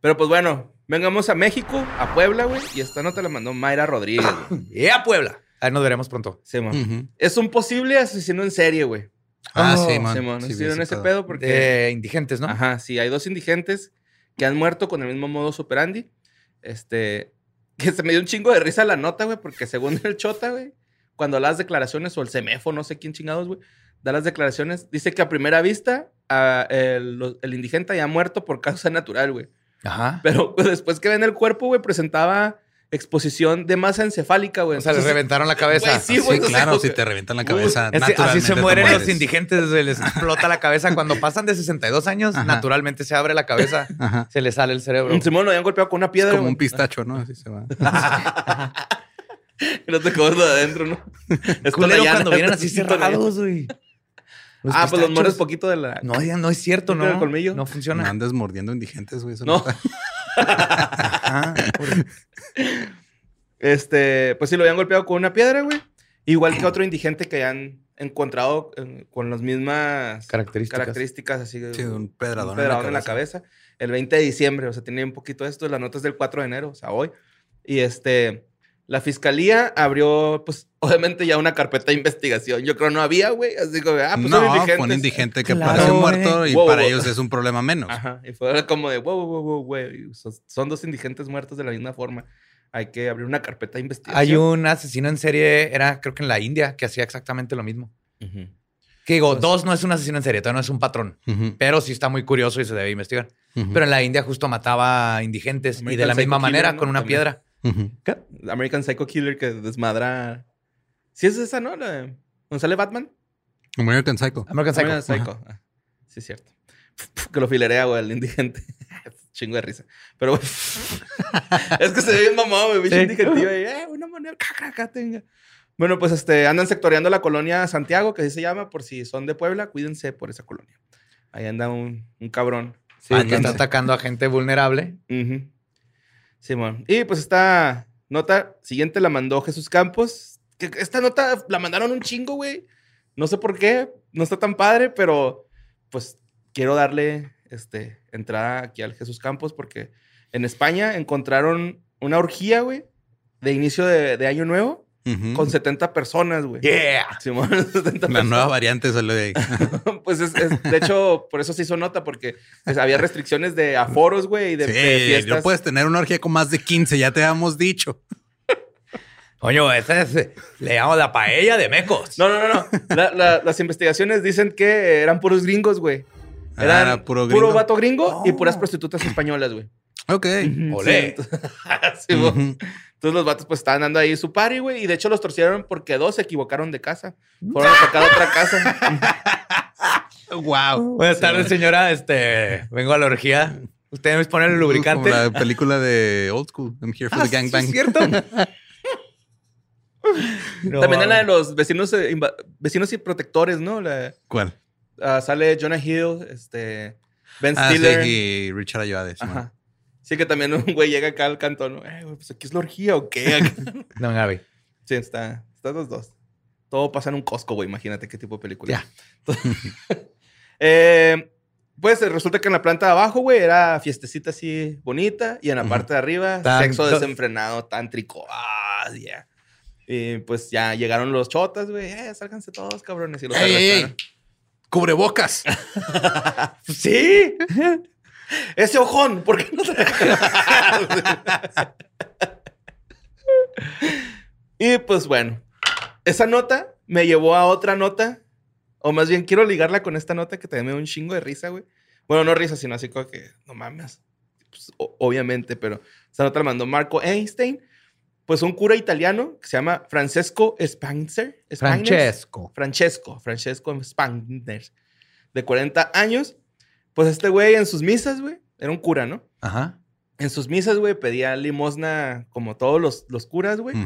Pero pues bueno, vengamos a México, a Puebla, güey. Y esta nota la mandó Mayra Rodríguez. Y a Puebla. Ahí nos veremos pronto. Simón. Ujú. Es un posible asesino en serie, güey. Ah, Oh, sí, man. Simón, Sí, vi ¿estuvieron ese ese pedo. pedo? Porque... De indigentes, ¿no? Ajá, sí, hay dos indigentes que han muerto con el mismo modo superandi. Este, que se me dio un chingo de risa la nota, güey, porque según el Chota, güey, cuando da las declaraciones, o el CEMEFO, no sé quién chingados, güey, da las declaraciones, dice que a primera vista a- el, indigente ya ha muerto por causa natural, güey. Ajá. Pero pues, después que ven el cuerpo, güey, presentaba exposición de masa encefálica, güey. O sea, les reventaron la cabeza. Güey, sí, Sí, güey, o sea, claro, si te revientan la uy, cabeza. Es que así se mueren los indigentes, güey, les explota la cabeza. Cuando pasan de 62 años, Ajá. naturalmente se abre la cabeza, Ajá. se le sale el cerebro. Un Simón lo habían golpeado con una Es piedra. como un pistacho, ¿no? Así se va. Y no te comes lo de adentro, ¿no? Es Culero cuando vienen así cerrados, güey. Los ah, pues los mueres poquito de la. No, ya no es cierto, ¿No ¿no? colmillo? No No funciona. andes mordiendo indigentes, güey. eso No. Ajá. Este, pues sí, lo habían golpeado con una piedra, güey. Igual que otro indigente que han encontrado eh, con las mismas Características. características, así Sí, un pedradón, un pedradón en, la cabeza. El 20 de diciembre, o sea, tenía un poquito de esto. La nota es del 4 de enero, o sea, hoy. Y este, la fiscalía abrió, pues, obviamente ya una carpeta de investigación. Yo creo no había, güey. Así como, ah, pues son no, indigentes. fue un indigente que Claro, parece muerto y Wow, para wow. ellos es un problema menos. Ajá. Y fue como de, wow, wow, wow, güey. Son, son dos indigentes muertos de la misma forma. Hay que abrir una carpeta de investigación. Hay un asesino en serie, era creo que en la India, que hacía exactamente lo mismo. Ujú. Que digo, Pues- dos no es un asesino en serie, todavía no es un patrón, Ujú, pero sí está muy curioso y se debe investigar. ujú, Pero en la India justo mataba a indigentes y de la misma manera Killer, ¿no? con una También. piedra. American Psycho Killer que desmadra. Sí, es esa, ¿no? La de- ¿Dónde sale Batman? American Psycho. American Psycho. American Psycho. Ah, sí, es cierto. Que lo filerea, güey, el indigente. Chingo de risa. Pero, güey. es que se ve bien mamado, güey. Bicho Sí. Y, eh, una moneda. ca, ca, ca, tenga. Bueno, pues este, andan sectoreando la colonia Santiago, que así se llama, por si son de Puebla, cuídense por esa colonia. Ahí anda un, un cabrón. Sí, que está atacando a gente vulnerable. Ujú. Simón. Y pues esta nota siguiente la mandó Jesús Campos. Que esta nota la mandaron un chingo, güey. No sé por qué. No está tan padre, pero pues quiero darle este, entrada aquí al Jesús Campos porque en España encontraron una orgía, güey, de inicio de, de año nuevo Con 70 personas, güey. Yeah. Simón, 70 La personas. nueva variante salió de ahí. Pues es, es- de hecho, por eso se hizo nota, porque pues, había restricciones de aforos, güey, y de, de Sí, fiestas. no puedes tener una orgía con más de 15, ya te habíamos dicho. Coño, esa es, le llamamos la paella de mecos. No, no, no, no. La- la- las investigaciones dicen que eran puros gringos, güey. Ah, Eran era puro puro, gringo. vato gringo y Oh. puras prostitutas españolas, güey. Ok. Olé. Sí, entonces, sí, los vatos pues estaban dando ahí su party, güey. Y de hecho los torcieron porque dos se equivocaron de casa. Fueron a tocar otra casa. Wow. Buenas tardes, señora. Este, vengo a la orgía. ¿Usted me pone el lubricante? Como la película de Old School. I'm here for Ah, the gangbang. es cierto. No, También en la de los vecinos, eh, vecinos y protectores, ¿no? La- ¿Cuál? ah, sale Jonah Hill, este, Ben Ah, Stiller. sí, y Richard Ayoade. sí, Ajá. Sí, que también un güey llega acá al cantón. ¿no? Eh, güey, pues aquí es la orgía o qué. No, Gaby. sí, está. Están los dos. Todo pasa en un Costco, güey. Imagínate qué tipo de película. Ya. Eh, pues resulta que en la planta de abajo, güey, era fiestecita así bonita. Y en la Ujú. parte de arriba, sexo desenfrenado, tántrico. Ah, yeah. Y pues ya llegaron los chotas, güey. Eh, sálganse todos, cabrones. Y los ¡Ey, ey. ¡Cubrebocas! Sí. Ese ojón, ¿por qué no te Y pues bueno, esa nota me llevó a otra nota, o más bien quiero ligarla con esta nota que también me da un chingo de risa, güey. Bueno, no risa, sino así como que, no mames. Pues, obviamente, pero esa nota la mandó Marco Einstein, pues un cura italiano que se llama Francesco Spanzer. Francesco. Francesco, Francesco Spangner, de 40 años. Pues este güey en sus misas, güey, era un cura, ¿no? Ajá. En sus misas, güey, pedía limosna como todos los, los curas, güey.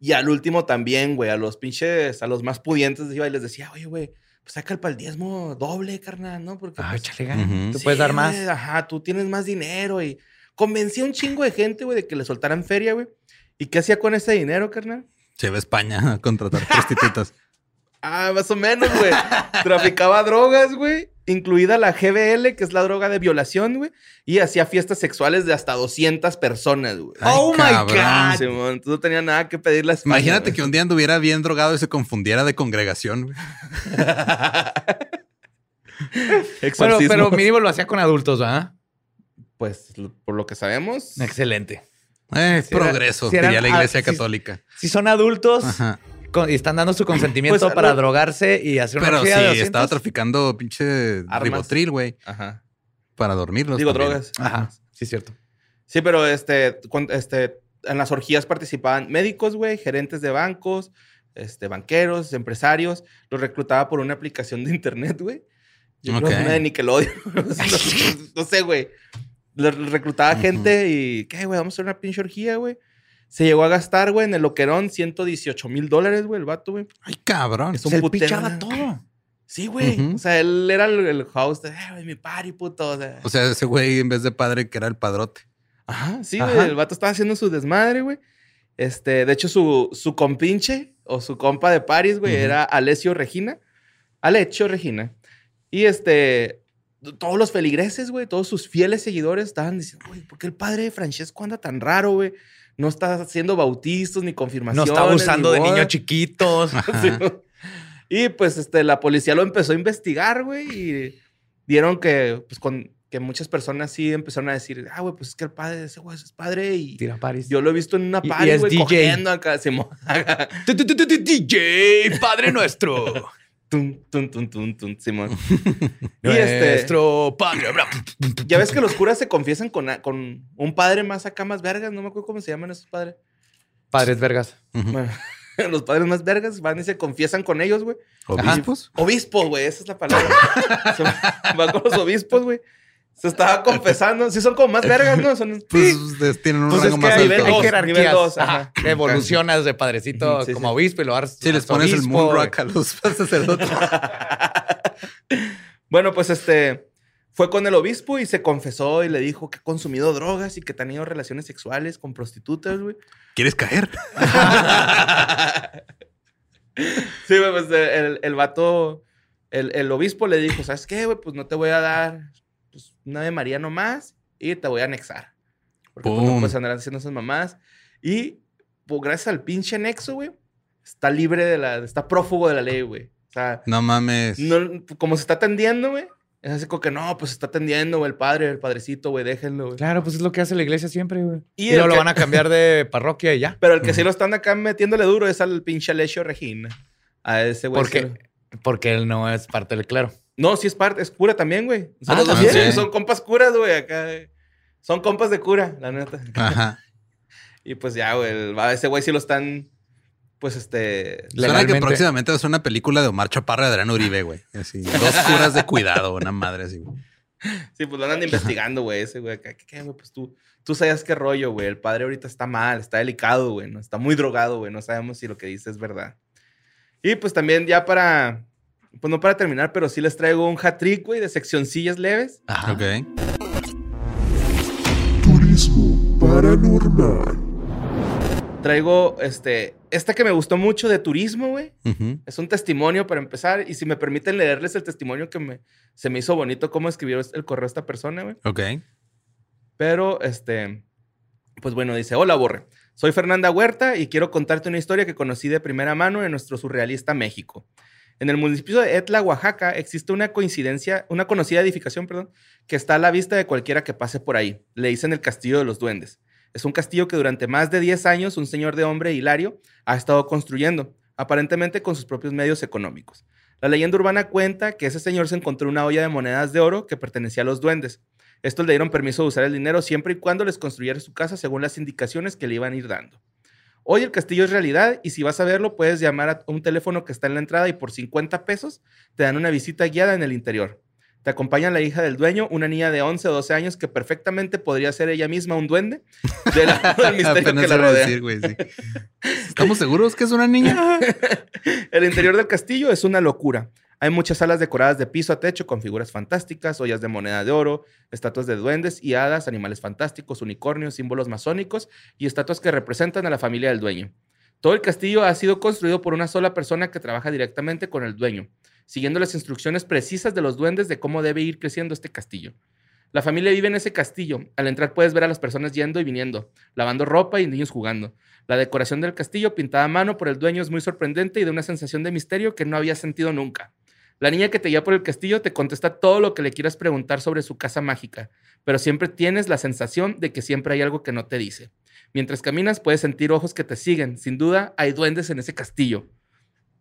Y al último también, güey, a los pinches, a los más pudientes iba y les decía, oye, güey, pues saca el pal diezmo doble, carnal, ¿no? Porque Ah, pues, échale ganas. Ujú. Tú sí, puedes dar más. ajá, tú tienes más dinero y Convencía a un chingo de gente, güey, de que le soltaran feria, güey. ¿Y qué hacía con ese dinero, carnal? Se va a España a contratar prostitutas. Ah, más o menos, güey. Traficaba drogas, güey. Incluida la GBL, que es la droga de violación, güey. Y hacía fiestas sexuales de hasta 200 personas, güey. Ay, Oh my cabrón. God. Entonces no tenía nada que pedirle a España, Imagínate güey. que un día anduviera bien drogado y se confundiera de congregación. güey. Bueno, pero mínimo lo hacía con adultos, ¿verdad? Pues, por lo que sabemos... Excelente. Eh, Si era- progreso, si eran- diría la iglesia ah, si- católica. Si son adultos Ajá. Con- y están dando su consentimiento Pues, para lo- drogarse y hacer una Pero sí, orgía de 200, estaba traficando pinche Armas. ribotril, güey, Ajá. para dormirlos. Digo, también. drogas. Ajá, sí, es cierto. Sí, pero este, este, en las orgías participaban médicos, güey, gerentes de bancos, este, banqueros, empresarios. Los reclutaba por una aplicación de internet, güey. Yo creo Ok. una de Nickelodeon. no, no sé, güey. Reclutaba gente y, ¿qué, güey? Vamos a hacer una pinche orgía, güey. Se llegó a gastar, güey, en el loquerón 118 mil dólares, güey, el vato, güey. Ay, cabrón. Es un Se putero, pichaba ¿no? todo. Sí, güey. O sea, él era el, el host de, "Eh, güey, mi party, puto. O sea, O sea, ese güey en vez de padre que era el padrote. Ajá, sí, Ajá. güey. El vato estaba haciendo su desmadre, güey. Este, de hecho, su, su compinche o su compa de París, güey, era Alessio Regina. Alessio Regina. Y este, todos los feligreses, güey, todos sus fieles seguidores estaban diciendo, güey, ¿por qué el padre de Francesco anda tan raro, güey? No está haciendo bautizos ni No confirmaciones. está abusando de bodas". niños chiquitos. Sí, y pues este, la policía lo empezó a investigar, güey, y dieron que, pues, con, que muchas personas sí empezaron a decir, ah, güey, pues es que el padre de ese güey es padre y Tira Paris. yo lo he visto en una party, güey, cogiendo acá. DJ, Padre nuestro. Tun, tun, tun, tun, tun, Simón. y este, Nuestro Padre. ya ves que los curas se confiesan con, con un padre más acá, más vergas. No me acuerdo cómo se llaman esos padres. Padres vergas. Bueno, los padres más vergas van y se confiesan con ellos, güey. ¿Obispos? Obispos, güey, esa es la palabra. Van con los obispos, güey. Se estaba confesando. Sí, son como más vergas, ¿no? Son. Pues de- tienen un Pues es rango que más nivel alto. hay dos, jerarquías. nivel dos, Ajá. ajá. Evolucionas de padrecito sí, como sí. obispo y lo. Si les pones el moonrock a los sacerdotes. Bueno, pues este fue con el obispo y se confesó y le dijo que ha consumido drogas y que ha tenido relaciones sexuales con prostitutas, güey. ¿Quieres caer? Sí, güey, pues el, el vato, el, el obispo le dijo, ¿sabes qué, güey? Pues no te voy a dar pues, una de María nomás y te voy a anexar. Porque pues, no Pum. puedes andar haciendo esas mamás. Y pues, gracias al pinche anexo, güey, está libre de la, está prófugo de la ley, güey. O sea, No mames. no, como se está atendiendo, güey. Es así como que no, pues se está atendiendo, güey, el padre, el padrecito, güey, déjenlo, güey. Claro, pues es lo que hace la iglesia siempre, güey. Y Y, luego lo van a cambiar de parroquia y ya. Pero el que sí lo están acá metiéndole duro es al pinche Alessio Regina. A ese güey. ¿Por sí qué? lo- Porque él no es parte del clero. No, sí es parte, es cura también, güey. Son, Ah, también. bien, son compas curas, güey, acá. Son compas de cura, la neta. Ajá. Y pues ya, güey, el- ese güey sí lo están, pues este... Suena que próximamente va a ser una película de Omar Chaparra y Adrián Uribe, güey. Así, dos curas de cuidado, una madre así, güey. Sí, pues lo andan investigando, güey, ese güey. acá. ¿Qué, qué, güey? Pues tú, tú sabes qué rollo, güey. El padre ahorita está mal, está delicado, güey. ¿no? Está muy drogado, güey. No sabemos si lo que dice es verdad. Y pues también ya para... Pues no para terminar, pero sí les traigo un hat-trick, güey, de seccioncillas leves. Ajá. Ok. Turismo paranormal. Traigo, este... Esta que me gustó mucho de turismo, güey. Es un testimonio para empezar. Y si me permiten leerles el testimonio que me, se me hizo bonito cómo escribió el correo esta persona, güey. Ok. Pero, este, pues bueno, dice, hola Borre, soy Fernanda Huerta y quiero contarte una historia que conocí de primera mano en nuestro surrealista México. En el municipio de Etla, Oaxaca, existe una coincidencia, una conocida edificación, perdón, que está a la vista de cualquiera que pase por ahí. Le dicen el Castillo de los Duendes. Es un castillo que durante más de 10 años un señor de hombre, Hilario, ha estado construyendo, aparentemente con sus propios medios económicos. La leyenda urbana cuenta que ese señor se encontró una olla de monedas de oro que pertenecía a los duendes. Estos le dieron permiso de usar el dinero siempre y cuando les construyera su casa según las indicaciones que le iban a ir dando. Hoy el castillo es realidad y si vas a verlo puedes llamar a un teléfono que está en la entrada y por 50 pesos te dan una visita guiada en el interior. Te acompaña la hija del dueño, una niña de 11 o 12 años que perfectamente podría ser ella misma un duende del, del misterio que la rodea. decir, güey, sí. ¿Estamos seguros que es una niña? El interior del castillo es una locura. Hay muchas salas decoradas de piso a techo con figuras fantásticas, ollas de moneda de oro, estatuas de duendes y hadas, animales fantásticos, unicornios, símbolos masónicos y estatuas que representan a la familia del dueño. Todo el castillo ha sido construido por una sola persona que trabaja directamente con el dueño, siguiendo las instrucciones precisas de los duendes de cómo debe ir creciendo este castillo. La familia vive en ese castillo. Al entrar puedes ver a las personas yendo y viniendo, lavando ropa y niños jugando. La decoración del castillo, pintada a mano por el dueño, es muy sorprendente y de una sensación de misterio que no había sentido nunca. La niña que te guía por el castillo te contesta todo lo que le quieras preguntar sobre su casa mágica, pero siempre tienes la sensación de que siempre hay algo que no te dice. Mientras caminas puedes sentir ojos que te siguen. Sin duda hay duendes en ese castillo.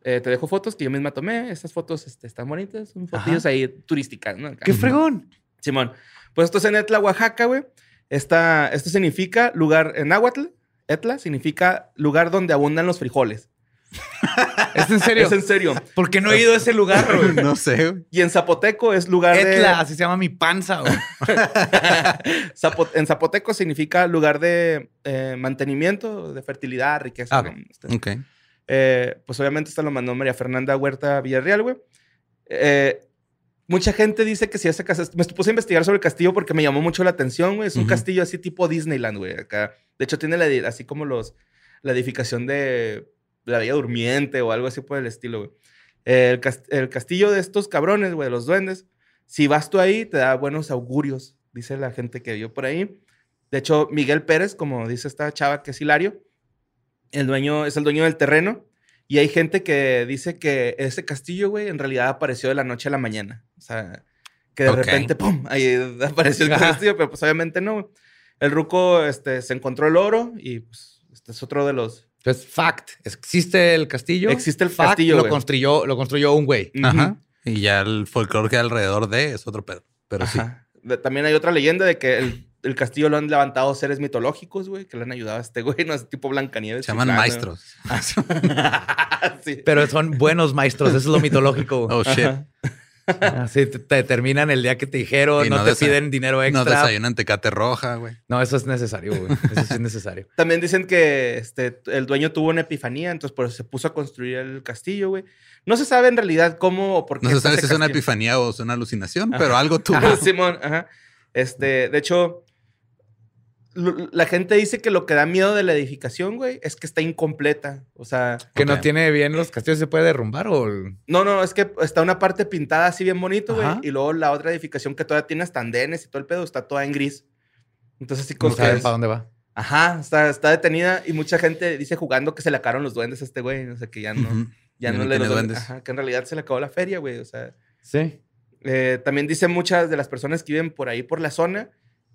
Eh, te dejo fotos que yo misma tomé. Estas fotos este, están bonitas. Son fotillos ahí turísticas. ¡Qué fregón! Simón. Pues esto es en Etla, Oaxaca, güey. Esto significa lugar en náhuatl. Etla significa lugar donde abundan los frijoles. ¿Es en serio? Es en serio. ¿Por qué no he ido a ese lugar, güey? no sé. güey. Y en zapoteco es lugar Etla, así se llama mi panza, güey. de... Zapo- en zapoteco significa lugar de eh, mantenimiento, de fertilidad, riqueza. Ah, ¿no? ok. Este, Ok. eh, pues obviamente esto lo mandó María Fernanda Huerta Villarreal, güey. Eh, mucha gente dice que si ese castillo... Me puse a investigar sobre el castillo porque me llamó mucho la atención, güey. Es un Ujú. castillo así tipo Disneyland, güey. Acá. De hecho, tiene la así como los... La edificación de la Bella Durmiente o algo así por el estilo, güey. El, el castillo de estos cabrones, güey, de los duendes. Si vas tú ahí, te da buenos augurios, dice la gente que vio por ahí. De hecho, Miguel Pérez, como dice esta chava que es Hilario, el dueño, es el dueño del terreno. Y hay gente que dice que ese castillo, güey, en realidad apareció de la noche a la mañana. O sea, que de repente, ¡pum! Ahí apareció el castillo, pero pues obviamente no. El ruco este, se encontró el oro y pues este es otro de los... Entonces, fact. ¿Existe el castillo? Existe el Fact, castillo, Lo güey. construyó, lo construyó un güey. Ajá. Y ya el folclore que hay alrededor de es otro pedo. Pero sí. Ajá. También hay otra leyenda de que el, el castillo lo han levantado seres mitológicos, güey, que le han ayudado a este güey, no es tipo Blancanieves. Se llaman maestros. sí. Pero son buenos maestros. Eso es lo mitológico. Oh, shit. Así te, te determinan el día que te dijeron, no, no te piden dinero No extra. desayunan tecate roja, güey. No, eso es necesario, güey. Eso sí es necesario. También dicen que este, el dueño tuvo una epifanía, entonces por eso se puso a construir el castillo, güey. No se sabe en realidad cómo o por qué. No se sabe si es una epifanía o es una alucinación, Ajá. pero algo tuvo. Ajá, Simón, ajá. Este, de hecho, la gente dice que lo que da miedo de la edificación, güey, es que está incompleta. O sea, Que no tiene bien los castillos, ¿se puede derrumbar o...? no, no, es que está una parte pintada así bien bonito, güey. Y luego la otra edificación que todavía tiene hasta andenes y todo el pedo está toda en gris. Entonces, así como No saben para dónde va. Ajá, está, está detenida y mucha gente dice jugando que se le acabaron los duendes a este güey. O sea, que ya no, ya Ya no no le los duendes. Ajá, que en realidad se le acabó la feria, güey. O sea, Sí. eh, también dicen muchas de las personas que viven por ahí por la zona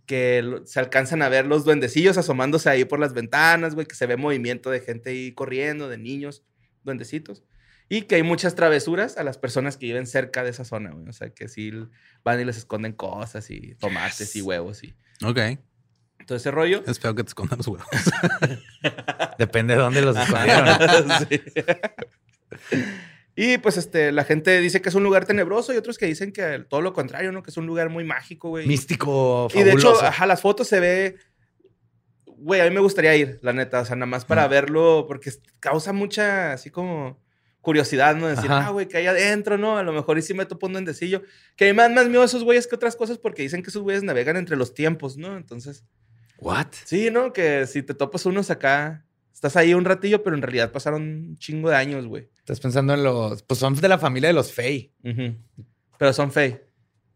que se alcanzan a ver los duendecillos asomándose ahí por las ventanas, güey, que se ve movimiento de gente ahí corriendo, de niños, duendecitos. Y que hay muchas travesuras a las personas que viven cerca de esa zona, güey. O sea, que sí van y les esconden cosas y tomates y huevos y Ok. todo ese rollo. Es feo que te escondan los huevos. Depende de dónde los escondieron. Sí. Y pues este, la gente dice que es un lugar tenebroso y otros que dicen que todo lo contrario, ¿no? Que es un lugar muy mágico, güey. Místico, Y de hecho, fabuloso. ajá, las fotos se ve. Güey, a mí me gustaría ir, la neta. O sea, nada más para Mm. verlo, porque causa mucha, así como curiosidad, ¿no? Decir, Ajá. ah, güey, que hay adentro, ¿no? A lo mejor y sí me topo un duendecillo. Que a dan más miedo esos güeyes que otras cosas porque dicen que esos güeyes navegan entre los tiempos, ¿no? Entonces, ¿What? sí, ¿no? Que si te topas unos acá, estás ahí un ratillo, pero en realidad pasaron un chingo de años, güey. Estás pensando en los... Pues son de la familia de los Fey. Pero son fey.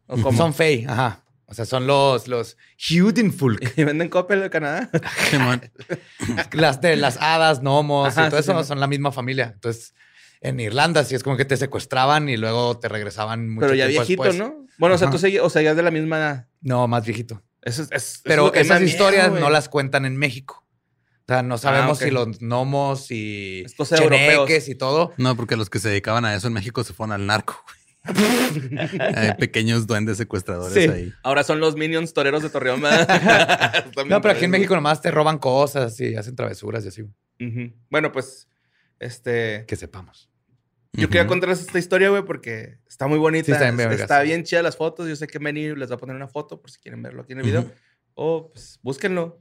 ¿O cómo? Son Fey, ajá. O sea, son los, los. ¿Y venden Coppel de Canadá? Las de las hadas, gnomos Ajá, y todo sí, eso sí. son la misma familia. Entonces, en Irlanda sí es como que te secuestraban y luego te regresaban mucho pero ya tiempo viejito, después. ¿no? Bueno, o sea, tú seguías, o sea, ya de la misma edad. No, más viejito. Eso es, es- eso es Pero esas miedo, historias no las cuentan en México. O sea, no sabemos ok. si los gnomos y Es cosa de europeos. cheneques y todo. No, porque los que se dedicaban a eso en México se fueron al narco. güey. Hay pequeños duendes secuestradores Sí. ahí. Ahora son los Minions toreros de Torreón. No, pero aquí en México nomás te roban cosas y hacen travesuras y así. Bueno, pues, este... Que sepamos. Yo quería contarles esta historia, güey, porque está muy bonita. Sí, está bien vergas. está bien chida las fotos. Yo sé que Meni les va a poner una foto por si quieren verlo aquí en el video. O, pues, búsquenlo.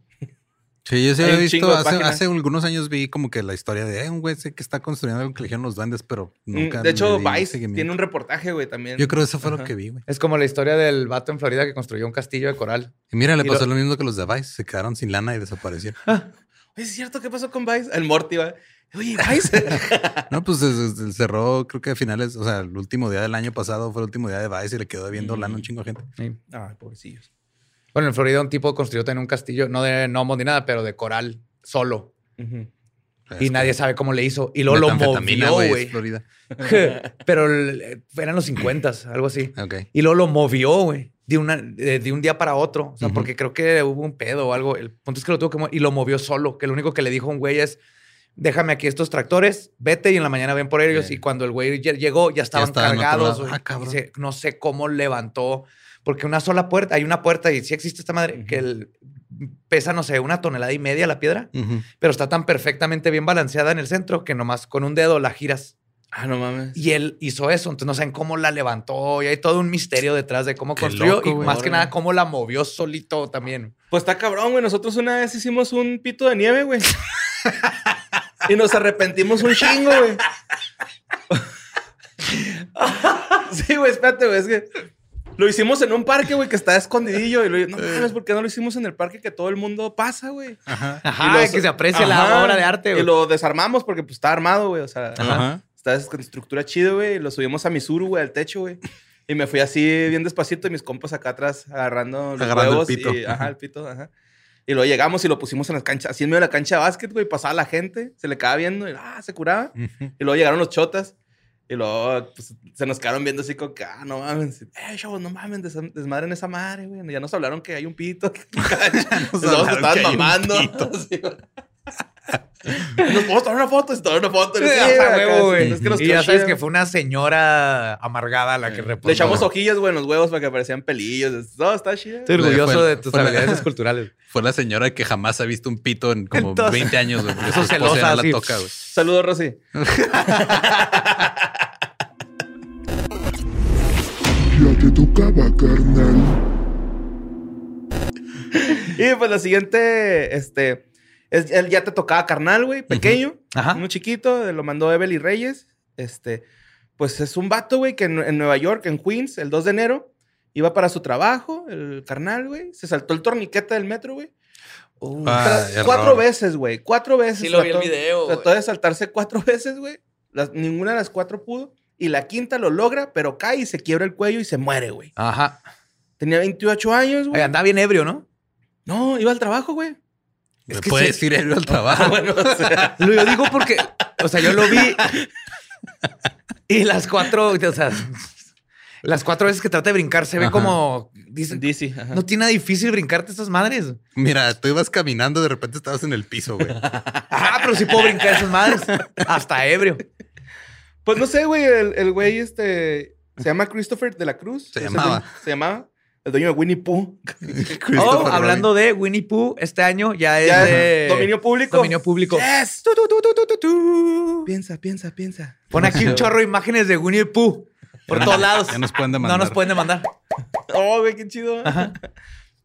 Sí, yo sí había visto, hace, hace algunos años vi como que la historia de "Eh, un güey que está construyendo algo que le dijeron los duendes, pero nunca. Mm, de hecho, Vice tiene un reportaje, güey, también. Yo creo que eso fue lo que vi, güey. Es como la historia del vato en Florida que construyó un castillo de coral. Y mira, le Y pasó lo- lo... mismo que los de Vice. Se quedaron sin lana y desaparecieron. ¿es cierto qué pasó con Vice? El Morty, va. Oye, Vice. no, pues se- se- se cerró, creo que a finales, o sea, el último día del año pasado fue el último día de Vice y le quedó debiendo lana a un chingo de gente. Sí. Ay, pobrecillos. Bueno, en Florida un tipo construyó también un castillo, no de gnomos ni nada, pero de coral solo. Ujú. y nadie sabe cómo le hizo. Y luego lo movió, güey. Florida. pero eran los 50, algo así. Ok. Y luego lo movió, güey. De, una, de, de un día para otro. O sea, porque creo que hubo un pedo o algo. El punto es que lo tuvo que mover y lo movió solo. Que lo único que le dijo a un güey es: déjame aquí estos tractores, vete y en la mañana ven por ellos. Sí. Y cuando el güey lle- llegó, ya estaban estaba cargados. Ah, no sé cómo levantó. Porque una sola puerta, hay una puerta y sí existe esta madre que el- pesa, no sé, una tonelada y media la piedra, pero está tan perfectamente bien balanceada en el centro que nomás con un dedo la giras. Ah, no mames. Y él hizo eso, entonces no saben cómo la levantó y hay todo un misterio detrás de cómo Qué construyó loco, y güey. más que nada cómo la movió solito también. Pues está cabrón, güey. Nosotros una vez hicimos un pito de nieve, güey. y nos arrepentimos un chingo, güey. sí, güey, espérate, güey. Es que lo hicimos en un parque, güey, que está escondidillo. Y lo, no mames, ¿por qué no lo hicimos en el parque que todo el mundo pasa, güey? Ajá. Ajá, los- que se aprecie Ajá. la obra de arte. Y güey. lo desarmamos porque pues está armado, güey. O sea, Ajá. está con estructura chido, güey. y Lo subimos a Misuru, güey, al techo, güey. Y me fui así bien despacito y mis compas acá atrás agarrando los Agarrando el huevos. pito. Y, ajá, el pito, ajá. Y luego llegamos y lo pusimos en las canchas, así en medio de la cancha de básquet, güey. Pasaba la gente, se le quedaba viendo y ah, se curaba. Y luego llegaron los chotas. Y luego pues, se nos quedaron viendo así como que, ah, no mames. Eh, chavos, no mames, des- desmadren esa madre, güey. Ya nos hablaron que hay un pito. nos estaban mamando. Nos podemos tomar una foto, se tomar una foto. Sí, güey. es que y ya sabes que fue una señora amargada la que reportó. Le echamos hojillas, güey, en los huevos para que parecían pelillos. No, está chido. Estoy orgulloso Fue- de tus habilidades esculturales. Fue la señora que jamás ha visto un pito en como Entonces- 20 años, güey. Eso celosa, la toca, güey. Saludos, Rosy. Ya te tocaba, carnal. Y pues la siguiente, este, es, él ya te tocaba carnal, güey, pequeño, Ajá. uno chiquito, lo mandó Evelyn Reyes. Este, pues es un vato, güey, que en, en Nueva York, en Queens, el 2 de enero, iba para su trabajo, el carnal, güey, se saltó el torniquete del metro, güey. Ah, error. cuatro veces, güey, cuatro veces. Sí lo vi el trató- video. Trató de saltarse cuatro veces, güey. Ninguna de las cuatro pudo. Y la quinta lo logra, pero cae y se quiebra el cuello y se muere, güey. Ajá. Tenía 28 años, güey. Oye, andaba bien ebrio, ¿no? No, iba al trabajo, güey. Es ¿Me que puedes sí. ir a ir al trabajo? bueno, o sea, Lo yo digo porque, o sea, yo lo vi y las cuatro, o sea, las cuatro veces que trata de brincar se ve Ajá. como, ajá. no tiene nada difícil brincarte estas madres. Mira, tú ibas caminando, de repente estabas en el piso, güey. Ah, pero sí puedo brincar esas madres. Hasta ebrio. Pues no sé, güey. El, el güey, este. Se llama Christopher de la Cruz. Se llamaba. se llamaba. El dueño de Winnie Pooh. Oh, hablando de Winnie Pooh, este año ya es Ya es de dominio público. dominio público. Yes. Tu, tu, tu, tu, tu, tu, tu. Piensa, piensa, piensa. Pon aquí un chorro de imágenes de Winnie Pooh por Ya todos no- lados. ya nos pueden No demandar. nos pueden demandar. Oh, güey, qué chido.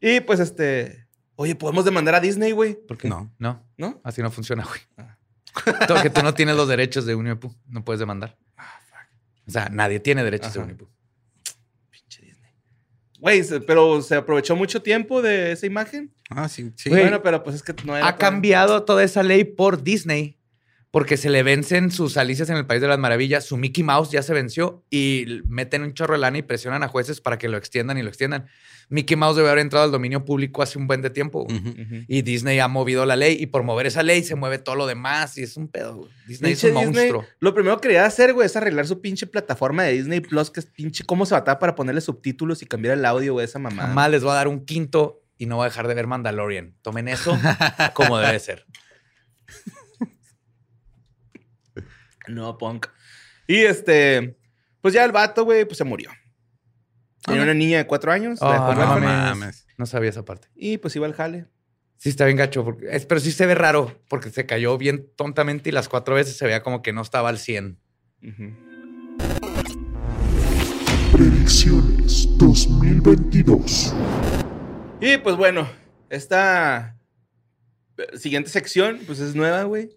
Y pues este. Oye, podemos demandar a Disney, güey. ¿Por qué? No. No, ¿No? así no funciona, güey. Todo que tú no tienes los derechos de Winnie Pooh. No puedes demandar. O sea, nadie tiene derechos de. Winnie Pooh. Güey, pero se aprovechó mucho tiempo de esa imagen. Ah, sí, sí. Bueno, pero pues es que no era. Ha cambiado toda esa ley por Disney porque se le vencen sus alicias en el País de las Maravillas. Su Mickey Mouse ya se venció y meten un chorro de lana y presionan a jueces para que lo extiendan y lo extiendan. Mickey Mouse debe haber entrado al dominio público hace un buen de tiempo. Y Disney ha movido la ley y por mover esa ley se mueve todo lo demás y es un pedo. güey. Disney Pinche es un Disney, monstruo. lo primero que quería hacer, güey, es arreglar su pinche plataforma de Disney Plus, que es pinche cómo se batalla para ponerle subtítulos y cambiar el audio, güey, esa mamá. Jamás les voy a dar un quinto y no voy a dejar de ver Mandalorian. Tomen eso como debe ser. No, punk. Y este, pues ya el vato, güey, pues se murió. Tenía una niña de cuatro años, la Ah, no huérfana, mames. No sabía esa parte. y pues iba al jale. Sí, está bien gacho. Porque, es- pero sí se ve raro porque se cayó bien tontamente y las cuatro veces se veía como que no estaba al 100. Ujú. Predicciones 2022. Y pues bueno, esta eh, siguiente sección, pues es nueva, güey.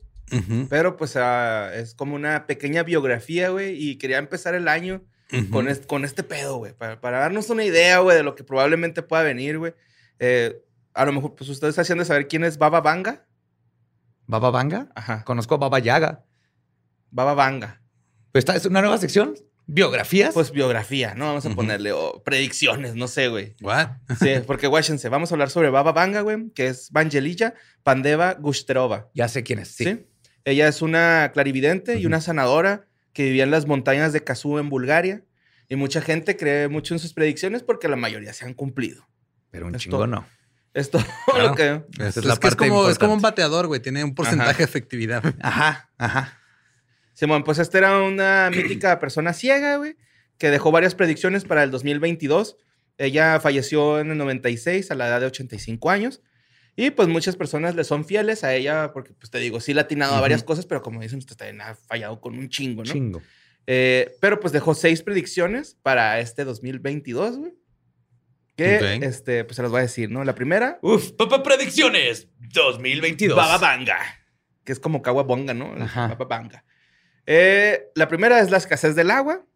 Pero pues ah, es como una pequeña biografía, güey. Y quería empezar el año con, este, con este pedo, güey. Para, para darnos una idea, güey, de lo que probablemente pueda venir, güey. Eh, a lo mejor, pues ustedes hacían de saber quién es Baba Vanga. ¿Baba Vanga? Ajá. Conozco a Baba Yaga. Baba Vanga. Pues esta es una nueva sección. Biografías. Pues biografía, ¿no? Vamos a ponerle, predicciones, no sé, güey. What? Sí, porque guáchense, vamos a hablar sobre Baba Vanga, güey, que es Vangelilla Pandeva Gushterova. ya sé quién es. Sí. Sí. Ella es una clarividente y una sanadora que vivía en las montañas de Kazú en Bulgaria. Y mucha gente cree mucho en sus predicciones porque la mayoría se han cumplido. Pero un Es chingo todo. no. Es todo Claro. lo que... Es, es es la que es parte como, es como un bateador, güey. Tiene un porcentaje Ajá. de efectividad. Ajá, ajá. Simón, pues esta era una mítica persona ciega, güey, que dejó varias predicciones para el 2022. Ella falleció en el 96 a la edad de 85 años. Y pues muchas personas le son fieles a ella porque, pues te digo, sí le ha atinado a varias cosas, pero como dicen, usted también ha fallado con un chingo, ¿no? Chingo. Eh, pero pues dejó seis predicciones para este 2022, güey. Que, este, pues se los voy a decir, ¿no? La primera, Uf, Papá Predicciones 2022. Baba Vanga, que es como Kawabonga, ¿no? Ajá. Baba Vanga. Eh, la primera es la escasez del agua.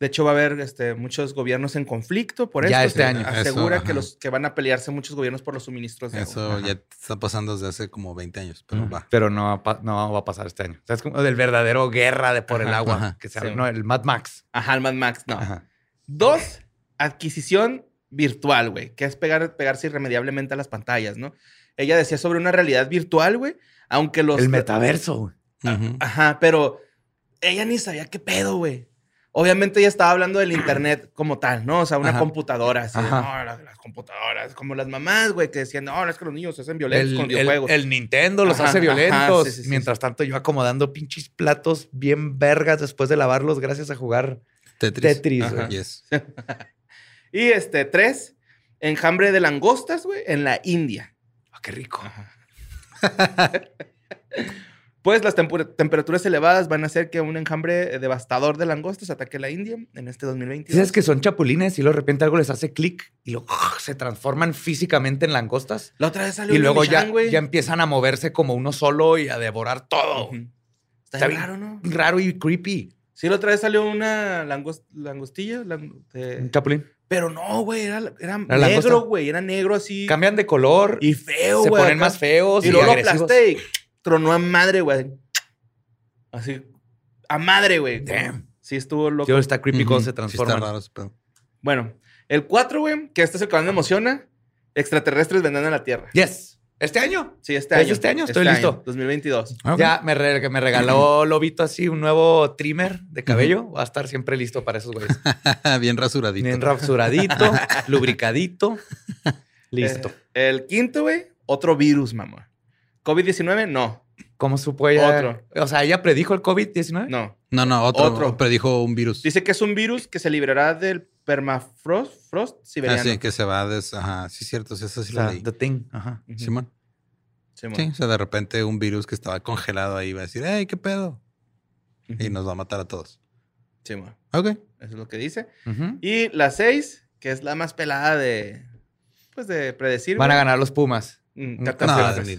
De hecho, va a haber este, muchos gobiernos en conflicto por Ya esto. este año. Asegura Eso, que, ajá. los, que van a pelearse muchos gobiernos por los suministros de Eso agua. Ya está pasando desde hace como 20 años, pero va. Pero no, va a pa- no va a pasar este año. O sea, es como del verdadero guerra de por el agua. ajá. que se Sí. no, el Mad Max. Ajá, el Mad Max, no. Ajá. Dos, adquisición virtual, güey, que es pegar, pegarse irremediablemente a las pantallas, ¿no? Ella decía sobre una realidad virtual, güey, aunque los... El metaverso. güey. Ajá, pero ella ni sabía qué pedo, güey. Obviamente ella estaba hablando del internet como tal, ¿no? O sea, una Ajá. computadora, así no, las, las computadoras, como las mamás, güey, que decían, no, es que los niños se hacen violentos El, con el- videojuegos. el Nintendo los Ajá, hace violentos. sí, sí, sí, Mientras tanto, yo acomodando pinches platos bien vergas después de lavarlos gracias a jugar Tetris. Tetris. Ajá. güey. Yes. Y este, tres, enjambre de langostas, güey, en la India. Ah, qué rico. Pues las temperaturas elevadas van a hacer que un enjambre eh, devastador de langostas ataque la India en este 2022. ¿Sabes que son chapulines y luego de repente algo les hace clic y luego se transforman físicamente en langostas? La otra vez salió Y luego ya, ya empiezan a moverse como uno solo y a devorar todo. Está, Está bien bien. raro, ¿no? Raro y creepy. Sí, la otra vez salió una langos- langostilla, lang- de- Un chapulín. pero no, güey, era, era ¿Era langosta? negro, güey, era negro así. Cambian de color y feo, se güey. ponen acá. más feos y, Y luego lo aplasté tronó a madre, güey. Así, a madre, güey. Damn. Sí, estuvo loco. Sí, está creepy cuando Ujú. se Sí transforman. está raro ese pedo. Bueno, el 4, güey, que este es el que más me emociona. Extraterrestres vendrán a la Tierra. Yes. ¿Este año? Sí, este ¿Es año. este año? Estoy listo. 2022. Ok. Ya me, re- me regaló Lobito así un nuevo trimmer de cabello. Va a estar siempre listo para esos güeyes. Bien rasuradito. Bien rasuradito, lubricadito. Listo. Eh, el quinto, güey, otro virus, mamá. COVID-19, no. ¿Cómo supo ella? Otro. O sea, ¿ella predijo el COVID-19? No. No, no, otro, Otro. predijo un virus. Dice que es un virus que se liberará del permafrost frost Ah, siberiano. sí, que se va des... Ajá, sí, cierto, sí, eso sí O lo sea, leí. the thing. Ajá. Ujú. Simón. Sí, o sea, de repente un virus que estaba congelado ahí va a decir, hey, ¿qué pedo? Y nos va a matar a todos. Mo. Ok. Eso es lo que dice. Y la seis, que es la más pelada de... Pues de predecir. Van a ganar los Pumas. Mm,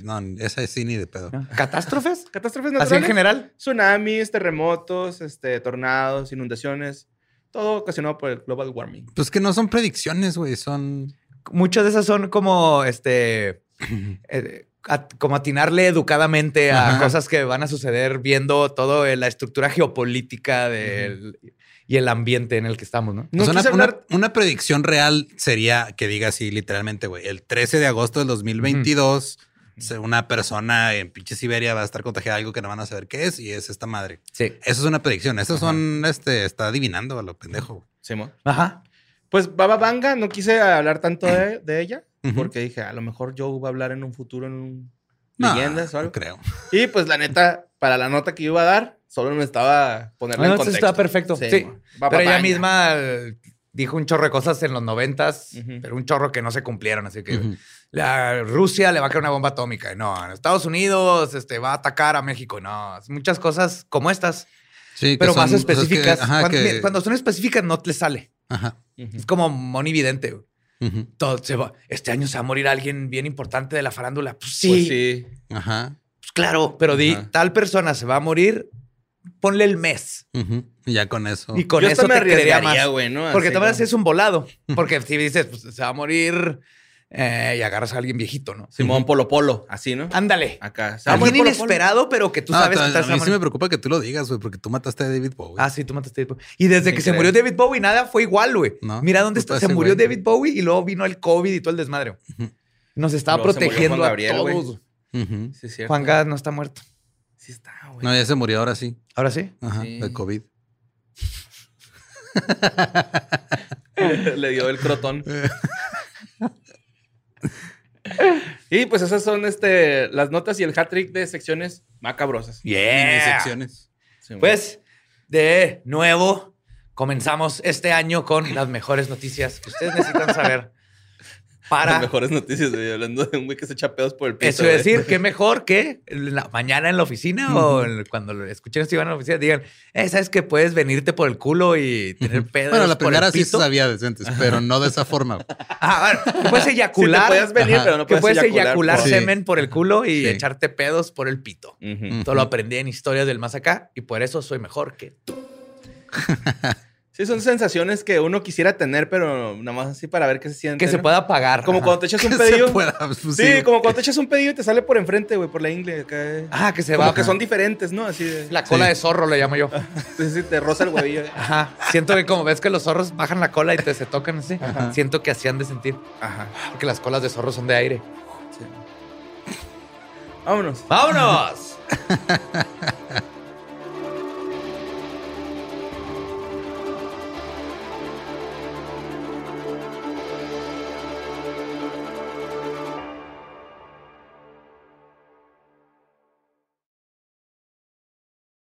No, No, esa sí ni de pedo. ¿no? ¿Catástrofes? Catástrofes Así naturales. en general. Tsunamis, terremotos, este, tornados, inundaciones. Todo ocasionado por el global warming. Pues que no son predicciones, güey, son... Muchas de esas son como este. eh, at- como atinarle educadamente a Ajá. cosas que van a suceder viendo todo la estructura geopolítica del, y el ambiente en el que estamos, ¿no? No O sea, una, quise una- hablar- una predicción real sería que diga así literalmente, güey, el 13 de agosto del 2022, se- una persona en pinche Siberia va a estar contagiada de algo que no van a saber qué es y es esta madre. Sí. Eso es una predicción. Esas son, este, está adivinando a lo pendejo. Sí, mo. Ajá. Pues Baba Vanga, no quise hablar tanto de, de ella, Ujú. porque dije, a lo mejor Joe va a hablar en un futuro en un No, leyendas o no algo. creo. Y pues la neta, para la nota que yo iba a dar, solo me estaba ponerla No, en entonces contexto. está perfecto. Sí. Pero ella misma dijo un chorro de cosas en los noventas, Ujú. pero un chorro que no se cumplieron. Así que la Rusia le va a caer una bomba atómica. No, en Estados Unidos este, va a atacar a México. No, muchas cosas como estas, Sí, pero son más que- específicas. ajá, cuando, que- cuando son específicas no te sale. ajá. Es como monividente. Todo se va- Este año se va a morir alguien bien importante de la farándula. Pues sí, Pues pues sí. Ajá. claro, pero di, Ajá. tal persona se va a morir, ponle el mes. Ujú. Y ya con eso. Y con Yo eso me te creería arriesgaría, más. güey, ¿no? Porque también ¿no? es un volado. Porque si dices, pues se va a morir eh, y agarras a alguien viejito, ¿no? Simón Polo Polo, así, ¿no? Ándale. Acá. Se va a Alguien inesperado, pero que tú No, sabes que te a vas a mí sí me preocupa que tú lo digas, güey, porque tú mataste a David Bowie. Ah, sí, tú mataste a David Bowie. Y desde que se murió David Bowie, nada fue igual, güey. No, Mira dónde culpa está. de Se murió güey. David Bowie y luego vino el COVID y todo el desmadre. Nos estaba Luego protegiendo Juan a Gabriel, güey. todos. Ujú. Sí, es cierto. Juan Gas no está muerto. Sí está, güey. No, ya se murió ahora sí. Ahora sí. Ajá, Sí. de COVID. Le dio el crotón. y pues esas son este, las notas y el hat-trick de secciones macabrosas. Yeah. secciones. Sí, Pues, de nuevo, comenzamos este año con las mejores noticias que ustedes necesitan saber para Las mejores noticias, güey. Hablando de un güey que se echa pedos por el piso. Eso es decir, qué mejor que la mañana en la oficina o cuando lo escuchen esto y van a la oficina digan, eh, ¿sabes que puedes venirte por el culo y tener pedos Bueno, la por el primera sí se pito? sabía decentes, pero no de esa forma. Ah, bueno, que puedes eyacular. Sí, te puedes venir, Ajá. pero no que puedes puedes eyacular, por- Sí. semen por el culo y Sí. echarte pedos por el pito. Ujú. Todo lo aprendí en historias del más acá y por eso soy mejor que tú. Sí, son sensaciones que uno quisiera tener, pero nada más así para ver qué se siente. Que se pueda pagar. Como Ajá. cuando te echas un se pueda, pues, Sí, sí. como cuando te echas un pedillo y te sale por enfrente, güey, por la ingle. Acá. Ah, que se como va. que son diferentes, ¿no? Así de. La cola Sí. de zorro le llamo yo. Sí, sí, te roza el huevillo. Ajá. Siento que como ves que los zorros bajan la cola y te se tocan así. Siento que así han de sentir. Ajá. Porque las colas de zorro son de aire. Vámonos. ¡Vámonos!